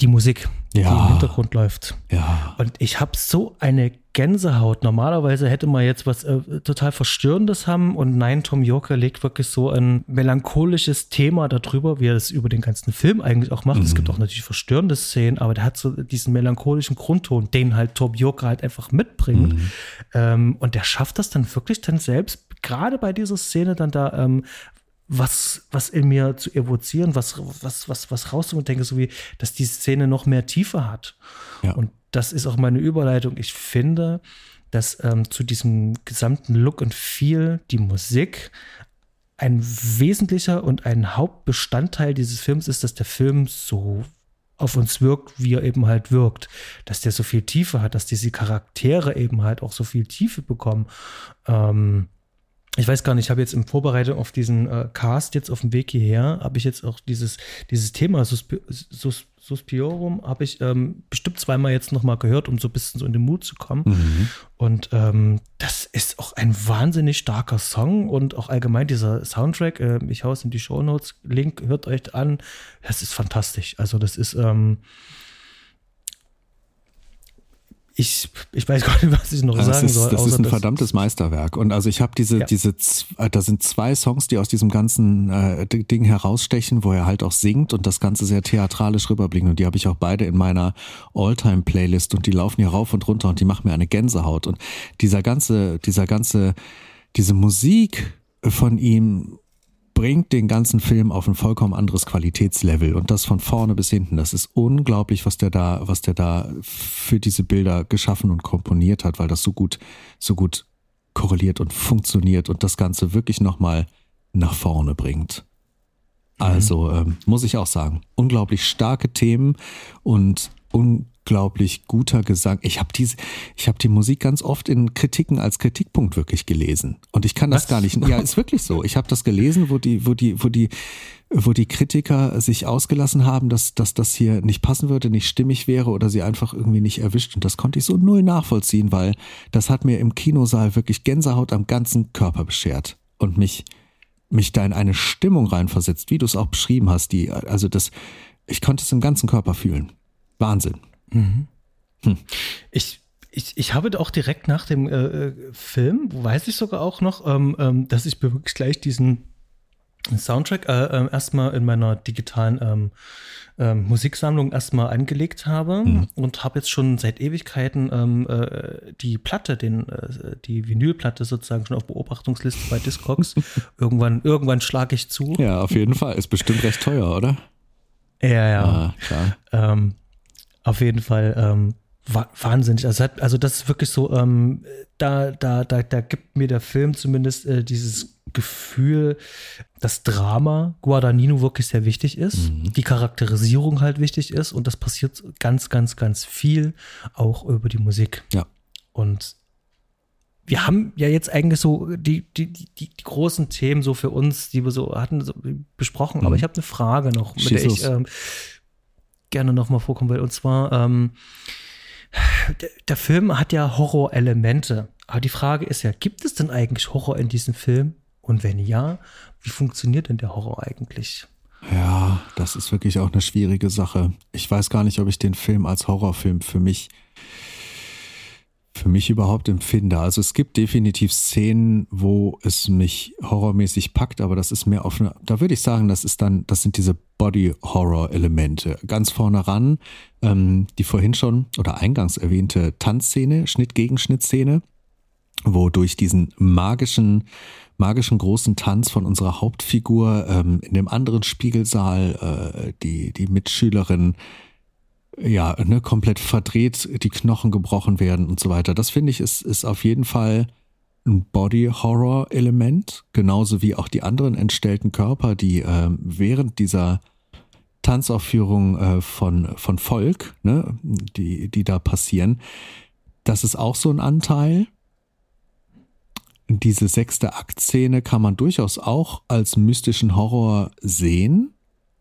Die Musik ja. die im Hintergrund läuft. Ja. Und ich habe so eine Gänsehaut. Normalerweise hätte man jetzt was äh, total Verstörendes haben und nein, Tom Yorker legt wirklich so ein melancholisches Thema darüber, wie er es über den ganzen Film eigentlich auch macht. Mhm. Es gibt auch natürlich verstörende Szenen, aber der hat so diesen melancholischen Grundton, den halt Tom Yorker halt einfach mitbringt. Mhm. Ähm, und der schafft das dann wirklich dann selbst, gerade bei dieser Szene dann da ähm, was, was in mir zu evozieren, was, was, was, was rauszuholen und denke, so wie, dass die Szene noch mehr Tiefe hat. Ja. Und das ist auch meine Überleitung. Ich finde, dass ähm, zu diesem gesamten Look und Feel die Musik ein wesentlicher und ein Hauptbestandteil dieses Films ist, dass der Film so auf uns wirkt, wie er eben halt wirkt. Dass der so viel Tiefe hat, dass diese Charaktere eben halt auch so viel Tiefe bekommen. Ähm, ich weiß gar nicht, ich habe jetzt in Vorbereitung auf diesen äh, Cast jetzt auf dem Weg hierher, habe ich jetzt auch dieses, dieses Thema Suspi Sus Suspiorum, habe ich ähm, bestimmt zweimal jetzt nochmal gehört, um so ein bisschen so in den Mut zu kommen. Mhm. Und ähm, das ist auch ein wahnsinnig starker Song und auch allgemein dieser Soundtrack, äh, ich haue es in die Show Notes, Link, hört euch an, das ist fantastisch. Also das ist, ähm, ich, ich weiß gar nicht, was ich noch das sagen ist, soll. Das ist ein verdammtes Meisterwerk. Und also ich habe diese, ja. diese, äh, da sind zwei Songs, die aus diesem ganzen äh, Ding herausstechen, wo er halt auch singt und das Ganze sehr theatralisch rüberbringt. Und die habe ich auch beide in meiner All-Time-Playlist und die laufen hier rauf und runter und die machen mir eine Gänsehaut. Und dieser ganze, dieser ganze, diese Musik von ihm bringt den ganzen Film auf ein vollkommen anderes Qualitätslevel und das von vorne bis hinten. Das ist unglaublich, was der da, was der da für diese Bilder geschaffen und komponiert hat, weil das so gut, so gut korreliert und funktioniert und das Ganze wirklich nochmal nach vorne bringt. Mhm. Also ähm, muss ich auch sagen, unglaublich starke Themen und un unglaublich guter Gesang. Ich habe diese, ich habe die Musik ganz oft in Kritiken als Kritikpunkt wirklich gelesen. Und ich kann das Was? gar nicht. Ja, ist wirklich so. Ich habe das gelesen, wo die, wo die, wo die, wo die Kritiker sich ausgelassen haben, dass, dass das hier nicht passen würde, nicht stimmig wäre oder sie einfach irgendwie nicht erwischt. Und das konnte ich so null nachvollziehen, weil das hat mir im Kinosaal wirklich Gänsehaut am ganzen Körper beschert und mich, mich da in eine Stimmung reinversetzt, wie du es auch beschrieben hast. Die, also das, ich konnte es im ganzen Körper fühlen. Wahnsinn. Mhm. Hm. Ich, ich, ich habe auch direkt nach dem äh, äh, Film, weiß ich sogar auch noch, ähm, ähm, dass ich wirklich gleich diesen Soundtrack äh, äh, erstmal in meiner digitalen ähm, ähm, Musiksammlung erstmal angelegt habe mhm. und habe jetzt schon seit Ewigkeiten ähm, äh, die Platte, den, äh, die Vinylplatte sozusagen schon auf Beobachtungsliste bei Discogs. irgendwann irgendwann schlage ich zu. Ja, auf jeden Fall. Ist bestimmt recht teuer, oder? Ja, ja. Ah, klar. Auf jeden Fall ähm, wahnsinnig. Also, also das ist wirklich so, ähm, da, da, da, da gibt mir der Film zumindest äh, dieses Gefühl, dass Drama Guadagnino wirklich sehr wichtig ist, mhm. die Charakterisierung halt wichtig ist und das passiert ganz, ganz, ganz viel auch über die Musik. Ja. Und wir haben ja jetzt eigentlich so die, die, die, die großen Themen so für uns, die wir so hatten, so besprochen. Mhm. Aber ich habe eine Frage noch, mit der ich ähm, gerne nochmal vorkommen will. Und zwar, ähm, der, der Film hat ja Horrorelemente. Aber die Frage ist ja, gibt es denn eigentlich Horror in diesem Film? Und wenn ja, wie funktioniert denn der Horror eigentlich? Ja, das ist wirklich auch eine schwierige Sache. Ich weiß gar nicht, ob ich den Film als Horrorfilm für mich für mich überhaupt empfinde. Also es gibt definitiv Szenen, wo es mich horrormäßig packt, aber das ist mehr auf eine, da würde ich sagen, das ist dann, das sind diese Body-Horror-Elemente. Ganz vorne ran, ähm, die vorhin schon oder eingangs erwähnte Tanzszene, Schnitt-Gegenschnitt-Szene, wo durch diesen magischen, magischen großen Tanz von unserer Hauptfigur ähm, in dem anderen Spiegelsaal äh, die, die Mitschülerin ja, ne, komplett verdreht, die Knochen gebrochen werden und so weiter. Das finde ich ist, ist auf jeden Fall ein Body-Horror-Element, genauso wie auch die anderen entstellten Körper, die äh, während dieser Tanzaufführung äh, von, von Volk, ne, die, die da passieren, das ist auch so ein Anteil. Diese sechste Aktszene kann man durchaus auch als mystischen Horror sehen.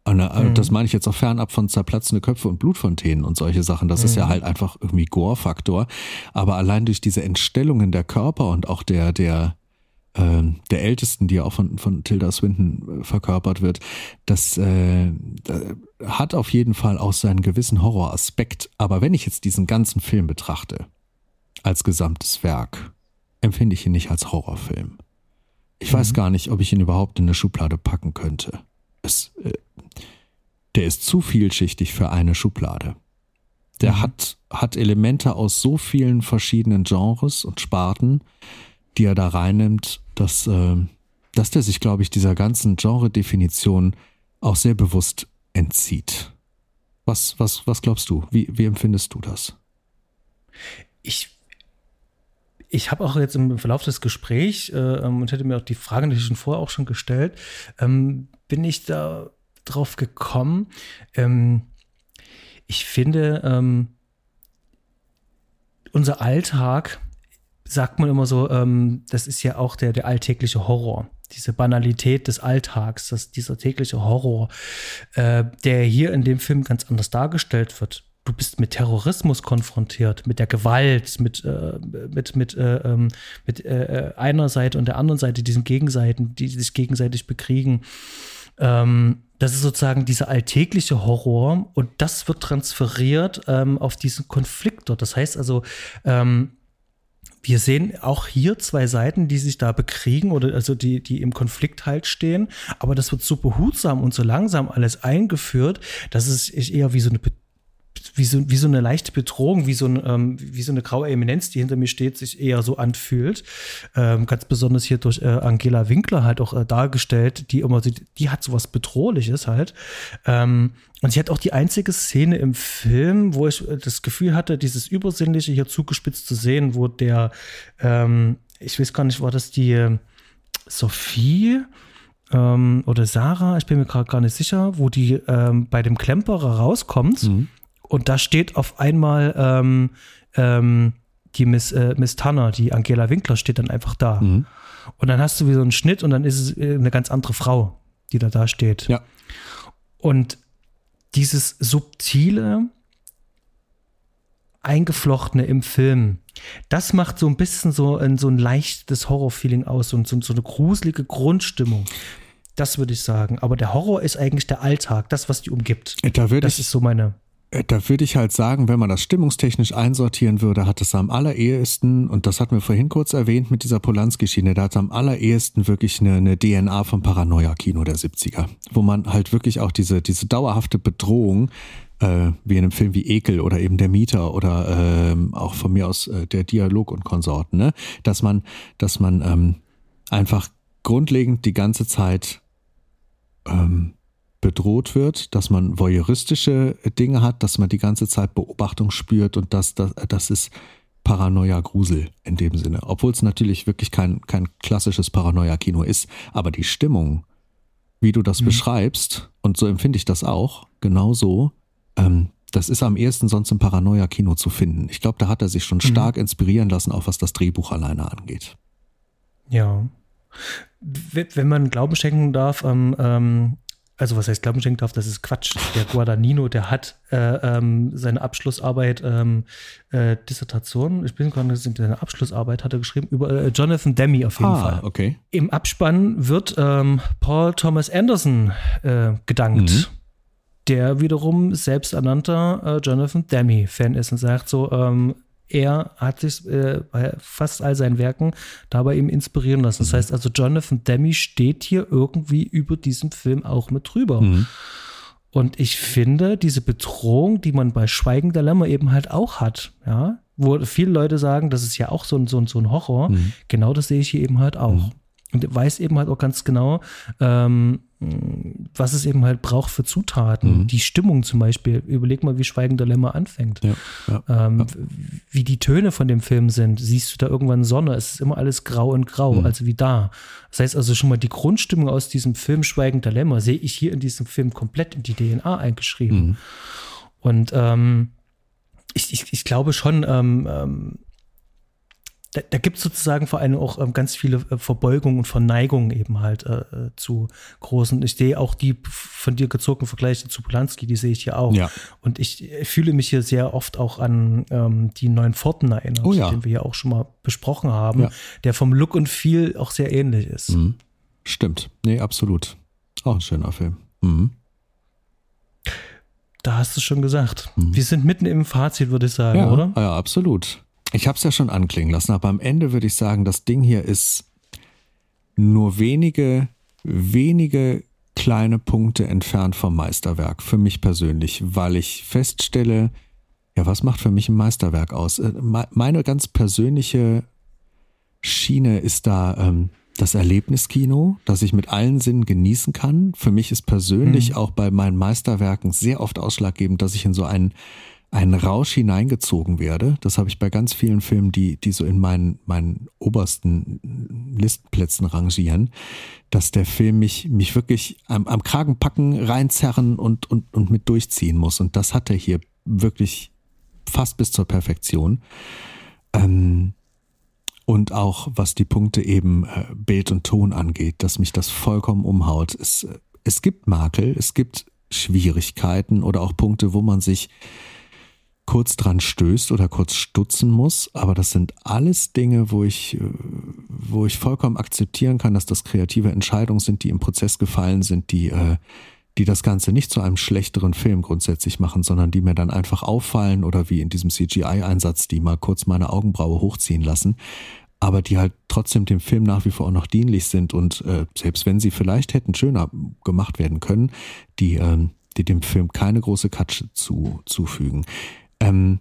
Und, äh, mhm. Das meine ich jetzt auch fernab von zerplatzende Köpfe und Blutfontänen und solche Sachen. Das mhm. ist ja mhm. halt einfach irgendwie Gore-Faktor. Aber allein durch diese Entstellungen der Körper und auch der, der, äh, der Ältesten, die ja auch von, von Tilda Swinton äh, verkörpert wird, das äh, hat auf jeden Fall auch seinen gewissen Horroraspekt. Aber wenn ich jetzt diesen ganzen Film betrachte, als gesamtes Werk, empfinde ich ihn nicht als Horrorfilm. Ich mhm. weiß gar nicht, ob ich ihn überhaupt in eine Schublade packen könnte. Es, äh, der ist zu vielschichtig für eine Schublade. Der mhm. hat, hat Elemente aus so vielen verschiedenen Genres und Sparten, die er da reinnimmt, dass, äh, dass der sich, glaube ich, dieser ganzen Genre-Definition auch sehr bewusst entzieht. Was, was, was glaubst du? Wie, wie empfindest du das? Ich ich habe auch jetzt im Verlauf des Gesprächs äh, ähm, und hätte mir auch die Frage natürlich schon vorher auch schon gestellt, ähm, bin ich da drauf gekommen. Ähm, ich finde, ähm, unser Alltag, sagt man immer so, ähm, das ist ja auch der, der alltägliche Horror. Diese Banalität des Alltags, dass dieser tägliche Horror, äh, der hier in dem Film ganz anders dargestellt wird du bist mit Terrorismus konfrontiert, mit der Gewalt, mit, äh, mit, mit, äh, ähm, mit äh, äh, einer Seite und der anderen Seite, diesen Gegenseiten, die sich gegenseitig bekriegen. Ähm, das ist sozusagen dieser alltägliche Horror und das wird transferiert ähm, auf diesen Konflikt dort. Das heißt also, ähm, wir sehen auch hier zwei Seiten, die sich da bekriegen oder also die, die im Konflikt halt stehen. Aber das wird so behutsam und so langsam alles eingeführt, dass es eher wie so eine wie so, wie so eine leichte Bedrohung, wie so, ein, ähm, wie so eine graue Eminenz, die hinter mir steht, sich eher so anfühlt. Ähm, ganz besonders hier durch äh, Angela Winkler halt auch äh, dargestellt, die immer, die, die hat sowas Bedrohliches halt. Ähm, und sie hat auch die einzige Szene im Film, wo ich äh, das Gefühl hatte, dieses Übersinnliche hier zugespitzt zu sehen, wo der, ähm, ich weiß gar nicht, war das die äh, Sophie? Ähm, oder Sarah, ich bin mir gerade gar nicht sicher, wo die ähm, bei dem Klemperer rauskommt. Mhm und da steht auf einmal ähm, ähm, die Miss, äh, Miss Tanner, die Angela Winkler, steht dann einfach da. Mhm. Und dann hast du wie so einen Schnitt und dann ist es äh, eine ganz andere Frau, die da da steht. Ja. Und dieses subtile, eingeflochtene im Film, das macht so ein bisschen so ein, so ein leichtes Horrorfeeling aus und so, so eine gruselige Grundstimmung. Das würde ich sagen. Aber der Horror ist eigentlich der Alltag, das, was die umgibt. Da würde das ich, ist so meine. Äh, da würde ich halt sagen, wenn man das stimmungstechnisch einsortieren würde, hat es am allerersten, und das hatten wir vorhin kurz erwähnt mit dieser Polanski-Schiene, da hat es am allerersten wirklich eine, eine DNA vom Paranoia-Kino der 70er, wo man halt wirklich auch diese, diese dauerhafte Bedrohung, äh, wie in einem Film wie Ekel oder eben der Mieter oder äh, auch von mir aus äh, der Dialog und Konsorten, ne? dass man, dass man ähm, einfach grundlegend die ganze Zeit ähm, bedroht wird, dass man voyeuristische Dinge hat, dass man die ganze Zeit Beobachtung spürt und dass das, das ist Paranoia Grusel in dem Sinne. Obwohl es natürlich wirklich kein, kein klassisches Paranoia-Kino ist. Aber die Stimmung, wie du das mhm. beschreibst, und so empfinde ich das auch, genau so, ähm, das ist am ehesten sonst im Paranoia-Kino zu finden. Ich glaube, da hat er sich schon mhm. stark inspirieren lassen, auch was das Drehbuch alleine angeht. Ja. Wenn man Glauben schenken darf, ähm, ähm, also was heißt Glauben schenken darf, das ist Quatsch. Der Guadagnino, der hat äh, ähm, seine Abschlussarbeit, ähm, äh, Dissertation, ich bin gerade nicht, seine Abschlussarbeit hat er geschrieben über äh, Jonathan Demi auf jeden ah, Fall. okay. Im Abspann wird ähm, Paul Thomas Anderson äh, gedankt. Mhm. Der wiederum selbsternannter äh, Jonathan Demi-Fan ist und sagt so, ähm, er hat sich äh, bei fast all seinen Werken dabei ihm inspirieren lassen. Das mhm. heißt also, Jonathan Demi steht hier irgendwie über diesem Film auch mit drüber. Mhm. Und ich finde, diese Bedrohung, die man bei Schweigen der Lämmer eben halt auch hat, ja, wo viele Leute sagen, das ist ja auch so ein, so ein, so ein Horror, mhm. genau das sehe ich hier eben halt auch. Mhm. Und weiß eben halt auch ganz genau, ähm, was es eben halt braucht für Zutaten. Mhm. Die Stimmung zum Beispiel. Überleg mal, wie Schweigender Lämmer anfängt. Ja, ja, ähm, ja. Wie die Töne von dem Film sind. Siehst du da irgendwann Sonne? Es ist immer alles grau und grau, mhm. also wie da. Das heißt also schon mal die Grundstimmung aus diesem Film Schweigender Lämmer sehe ich hier in diesem Film komplett in die DNA eingeschrieben. Mhm. Und ähm, ich, ich, ich glaube schon, ähm, ähm da, da gibt es sozusagen vor allem auch ähm, ganz viele äh, Verbeugungen und Verneigungen eben halt äh, äh, zu großen. Ich sehe auch die von dir gezogenen Vergleiche zu Polanski, die sehe ich hier auch. Ja. Und ich, ich fühle mich hier sehr oft auch an ähm, die neuen Forten erinnert, oh ja. den wir ja auch schon mal besprochen haben, ja. der vom Look und Feel auch sehr ähnlich ist. Mhm. Stimmt. Nee, absolut. Auch ein schöner Film. Mhm. Da hast du schon gesagt. Mhm. Wir sind mitten im Fazit, würde ich sagen, ja, oder? Ja, absolut. Ich habe es ja schon anklingen lassen, aber am Ende würde ich sagen, das Ding hier ist nur wenige, wenige kleine Punkte entfernt vom Meisterwerk, für mich persönlich, weil ich feststelle, ja, was macht für mich ein Meisterwerk aus? Äh, meine ganz persönliche Schiene ist da ähm, das Erlebniskino, das ich mit allen Sinnen genießen kann. Für mich ist persönlich mhm. auch bei meinen Meisterwerken sehr oft ausschlaggebend, dass ich in so einen einen Rausch hineingezogen werde. Das habe ich bei ganz vielen Filmen, die, die so in meinen, meinen obersten Listenplätzen rangieren, dass der Film mich, mich wirklich am, am Kragen packen, reinzerren und, und, und mit durchziehen muss. Und das hat er hier wirklich fast bis zur Perfektion. Ähm, und auch was die Punkte eben äh, Bild und Ton angeht, dass mich das vollkommen umhaut. Es, es gibt Makel, es gibt Schwierigkeiten oder auch Punkte, wo man sich kurz dran stößt oder kurz stutzen muss, aber das sind alles Dinge, wo ich, äh, wo ich vollkommen akzeptieren kann, dass das kreative Entscheidungen sind, die im Prozess gefallen sind, die, äh, die das Ganze nicht zu einem schlechteren Film grundsätzlich machen, sondern die mir dann einfach auffallen oder wie in diesem CGI-Einsatz, die mal kurz meine Augenbraue hochziehen lassen, aber die halt trotzdem dem Film nach wie vor auch noch dienlich sind und äh, selbst wenn sie vielleicht hätten schöner gemacht werden können, die, äh, die dem Film keine große Katsche zu, zufügen. Ähm,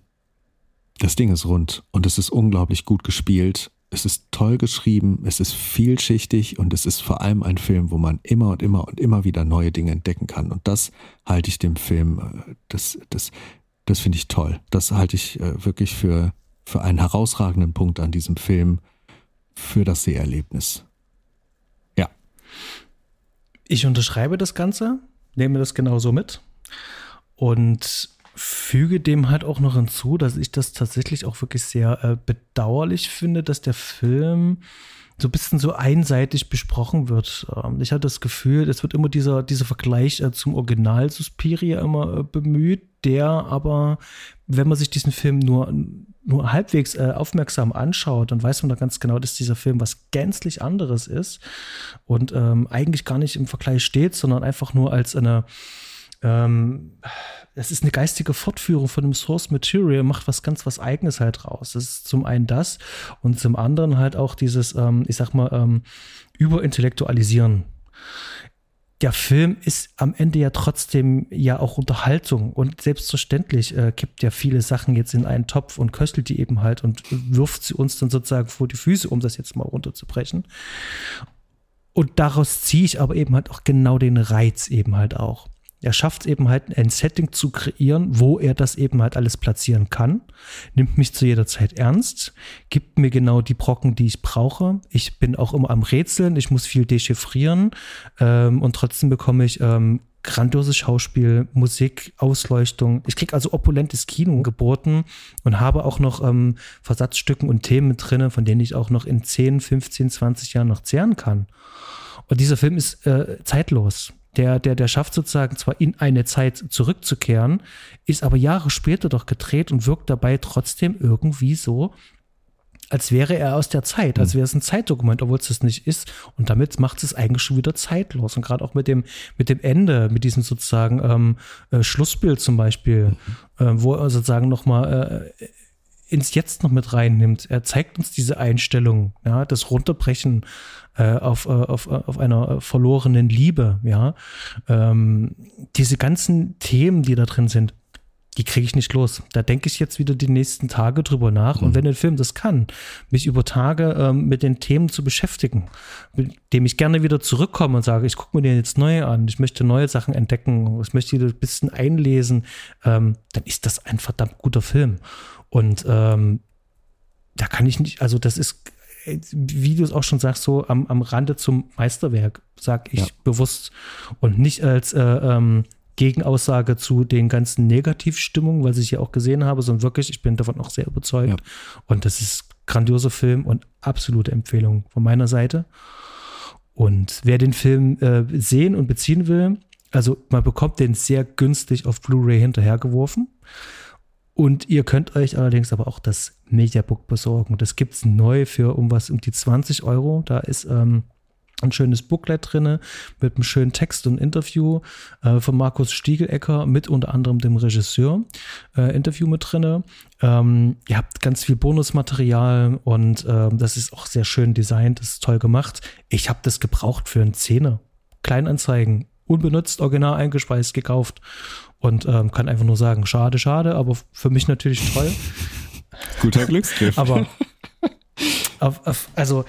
das Ding ist rund und es ist unglaublich gut gespielt. Es ist toll geschrieben, es ist vielschichtig und es ist vor allem ein Film, wo man immer und immer und immer wieder neue Dinge entdecken kann. Und das halte ich dem Film, äh, das, das, das finde ich toll. Das halte ich äh, wirklich für, für einen herausragenden Punkt an diesem Film für das Seherlebnis. Ja. Ich unterschreibe das Ganze, nehme das genauso mit. Und füge dem halt auch noch hinzu, dass ich das tatsächlich auch wirklich sehr äh, bedauerlich finde, dass der Film so ein bisschen so einseitig besprochen wird. Ähm, ich hatte das Gefühl, es wird immer dieser, dieser Vergleich äh, zum Original Suspiria immer äh, bemüht, der aber, wenn man sich diesen Film nur, nur halbwegs äh, aufmerksam anschaut, dann weiß man da ganz genau, dass dieser Film was gänzlich anderes ist und ähm, eigentlich gar nicht im Vergleich steht, sondern einfach nur als eine ähm, es ist eine geistige Fortführung von dem Source Material, macht was ganz was Eigenes halt raus. Das ist zum einen das und zum anderen halt auch dieses, ähm, ich sag mal, ähm, Überintellektualisieren. Der Film ist am Ende ja trotzdem ja auch Unterhaltung und selbstverständlich äh, kippt ja viele Sachen jetzt in einen Topf und köstelt die eben halt und wirft sie uns dann sozusagen vor die Füße, um das jetzt mal runterzubrechen. Und daraus ziehe ich aber eben halt auch genau den Reiz eben halt auch. Er schafft es eben halt, ein Setting zu kreieren, wo er das eben halt alles platzieren kann, nimmt mich zu jeder Zeit ernst, gibt mir genau die Brocken, die ich brauche. Ich bin auch immer am Rätseln, ich muss viel dechiffrieren ähm, und trotzdem bekomme ich ähm, grandioses Schauspiel, Musik, Ausleuchtung. Ich kriege also opulentes Kino geboten und habe auch noch ähm, Versatzstücken und Themen drinne, von denen ich auch noch in 10, 15, 20 Jahren noch zehren kann. Und dieser Film ist äh, zeitlos der, der, der schafft sozusagen zwar in eine Zeit zurückzukehren, ist aber Jahre später doch gedreht und wirkt dabei trotzdem irgendwie so, als wäre er aus der Zeit, als hm. wäre es ein Zeitdokument, obwohl es das nicht ist. Und damit macht es eigentlich schon wieder zeitlos. Und gerade auch mit dem, mit dem Ende, mit diesem sozusagen ähm, äh, Schlussbild zum Beispiel, äh, wo er sozusagen nochmal äh, ins Jetzt noch mit reinnimmt. Er zeigt uns diese Einstellung, ja, das Runterbrechen äh, auf, äh, auf, äh, auf einer verlorenen Liebe, ja. Ähm, diese ganzen Themen, die da drin sind, die kriege ich nicht los. Da denke ich jetzt wieder die nächsten Tage drüber nach. Mhm. Und wenn ein Film das kann, mich über Tage ähm, mit den Themen zu beschäftigen, mit dem ich gerne wieder zurückkomme und sage, ich gucke mir den jetzt neu an, ich möchte neue Sachen entdecken, ich möchte wieder ein bisschen einlesen, ähm, dann ist das ein verdammt guter Film. Und ähm, da kann ich nicht, also das ist, wie du es auch schon sagst, so am, am Rande zum Meisterwerk, sag ich ja. bewusst. Und nicht als äh, ähm, Gegenaussage zu den ganzen Negativstimmungen, was ich ja auch gesehen habe, sondern wirklich, ich bin davon auch sehr überzeugt. Ja. Und das ist grandioser Film und absolute Empfehlung von meiner Seite. Und wer den Film äh, sehen und beziehen will, also man bekommt den sehr günstig auf Blu-ray hinterhergeworfen. Und ihr könnt euch allerdings aber auch das Mediabook besorgen. Das gibt es neu für um was um die 20 Euro. Da ist ähm, ein schönes Booklet drinne mit einem schönen Text und Interview äh, von Markus Stiegelecker mit unter anderem dem Regisseur. Äh, Interview mit drinne. Ähm, ihr habt ganz viel Bonusmaterial und ähm, das ist auch sehr schön designt, das ist toll gemacht. Ich habe das gebraucht für einen Zehner. Kleinanzeigen, unbenutzt, original eingespeist, gekauft und ähm, kann einfach nur sagen, schade, schade, aber für mich natürlich toll. Guter Glücksgriff. aber auf, auf, also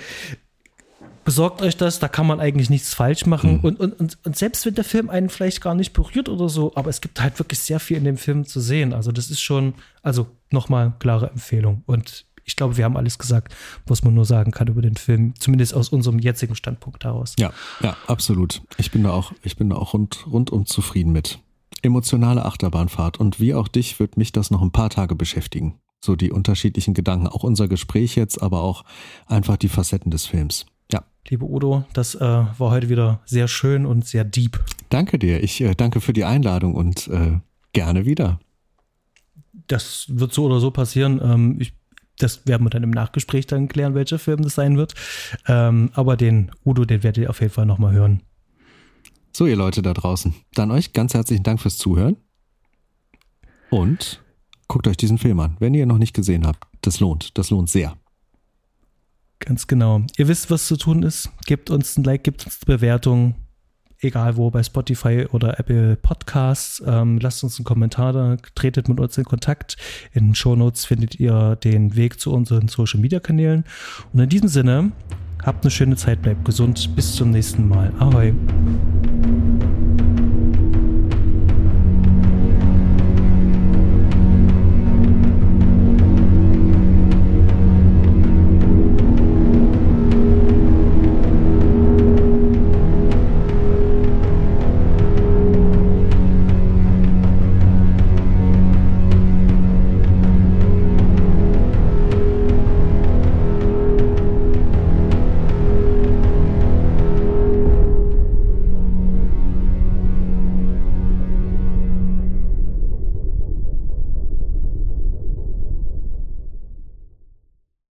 besorgt euch das, da kann man eigentlich nichts falsch machen. Mhm. Und, und, und, und selbst wenn der Film einen vielleicht gar nicht berührt oder so, aber es gibt halt wirklich sehr viel in dem Film zu sehen. Also das ist schon, also nochmal klare Empfehlung. Und ich glaube, wir haben alles gesagt, was man nur sagen kann über den Film, zumindest aus unserem jetzigen Standpunkt heraus. Ja, ja, absolut. Ich bin da auch, ich bin da auch rund, rundum zufrieden mit. Emotionale Achterbahnfahrt. Und wie auch dich wird mich das noch ein paar Tage beschäftigen. So die unterschiedlichen Gedanken, auch unser Gespräch jetzt, aber auch einfach die Facetten des Films. Ja. Liebe Udo, das äh, war heute wieder sehr schön und sehr deep. Danke dir. Ich äh, danke für die Einladung und äh, gerne wieder. Das wird so oder so passieren. Ähm, ich, das werden wir dann im Nachgespräch dann klären, welcher Film das sein wird. Ähm, aber den Udo, den werdet ihr auf jeden Fall nochmal hören. So, ihr Leute da draußen. Dann euch ganz herzlichen Dank fürs Zuhören. Und guckt euch diesen Film an, wenn ihr ihn noch nicht gesehen habt. Das lohnt. Das lohnt sehr. Ganz genau. Ihr wisst, was zu tun ist. Gebt uns ein Like, gebt uns eine Bewertung. Egal wo, bei Spotify oder Apple Podcasts. Ähm, lasst uns einen Kommentar da, tretet mit uns in Kontakt. In den Show Notes findet ihr den Weg zu unseren Social Media Kanälen. Und in diesem Sinne, habt eine schöne Zeit, bleibt gesund. Bis zum nächsten Mal. Ahoi.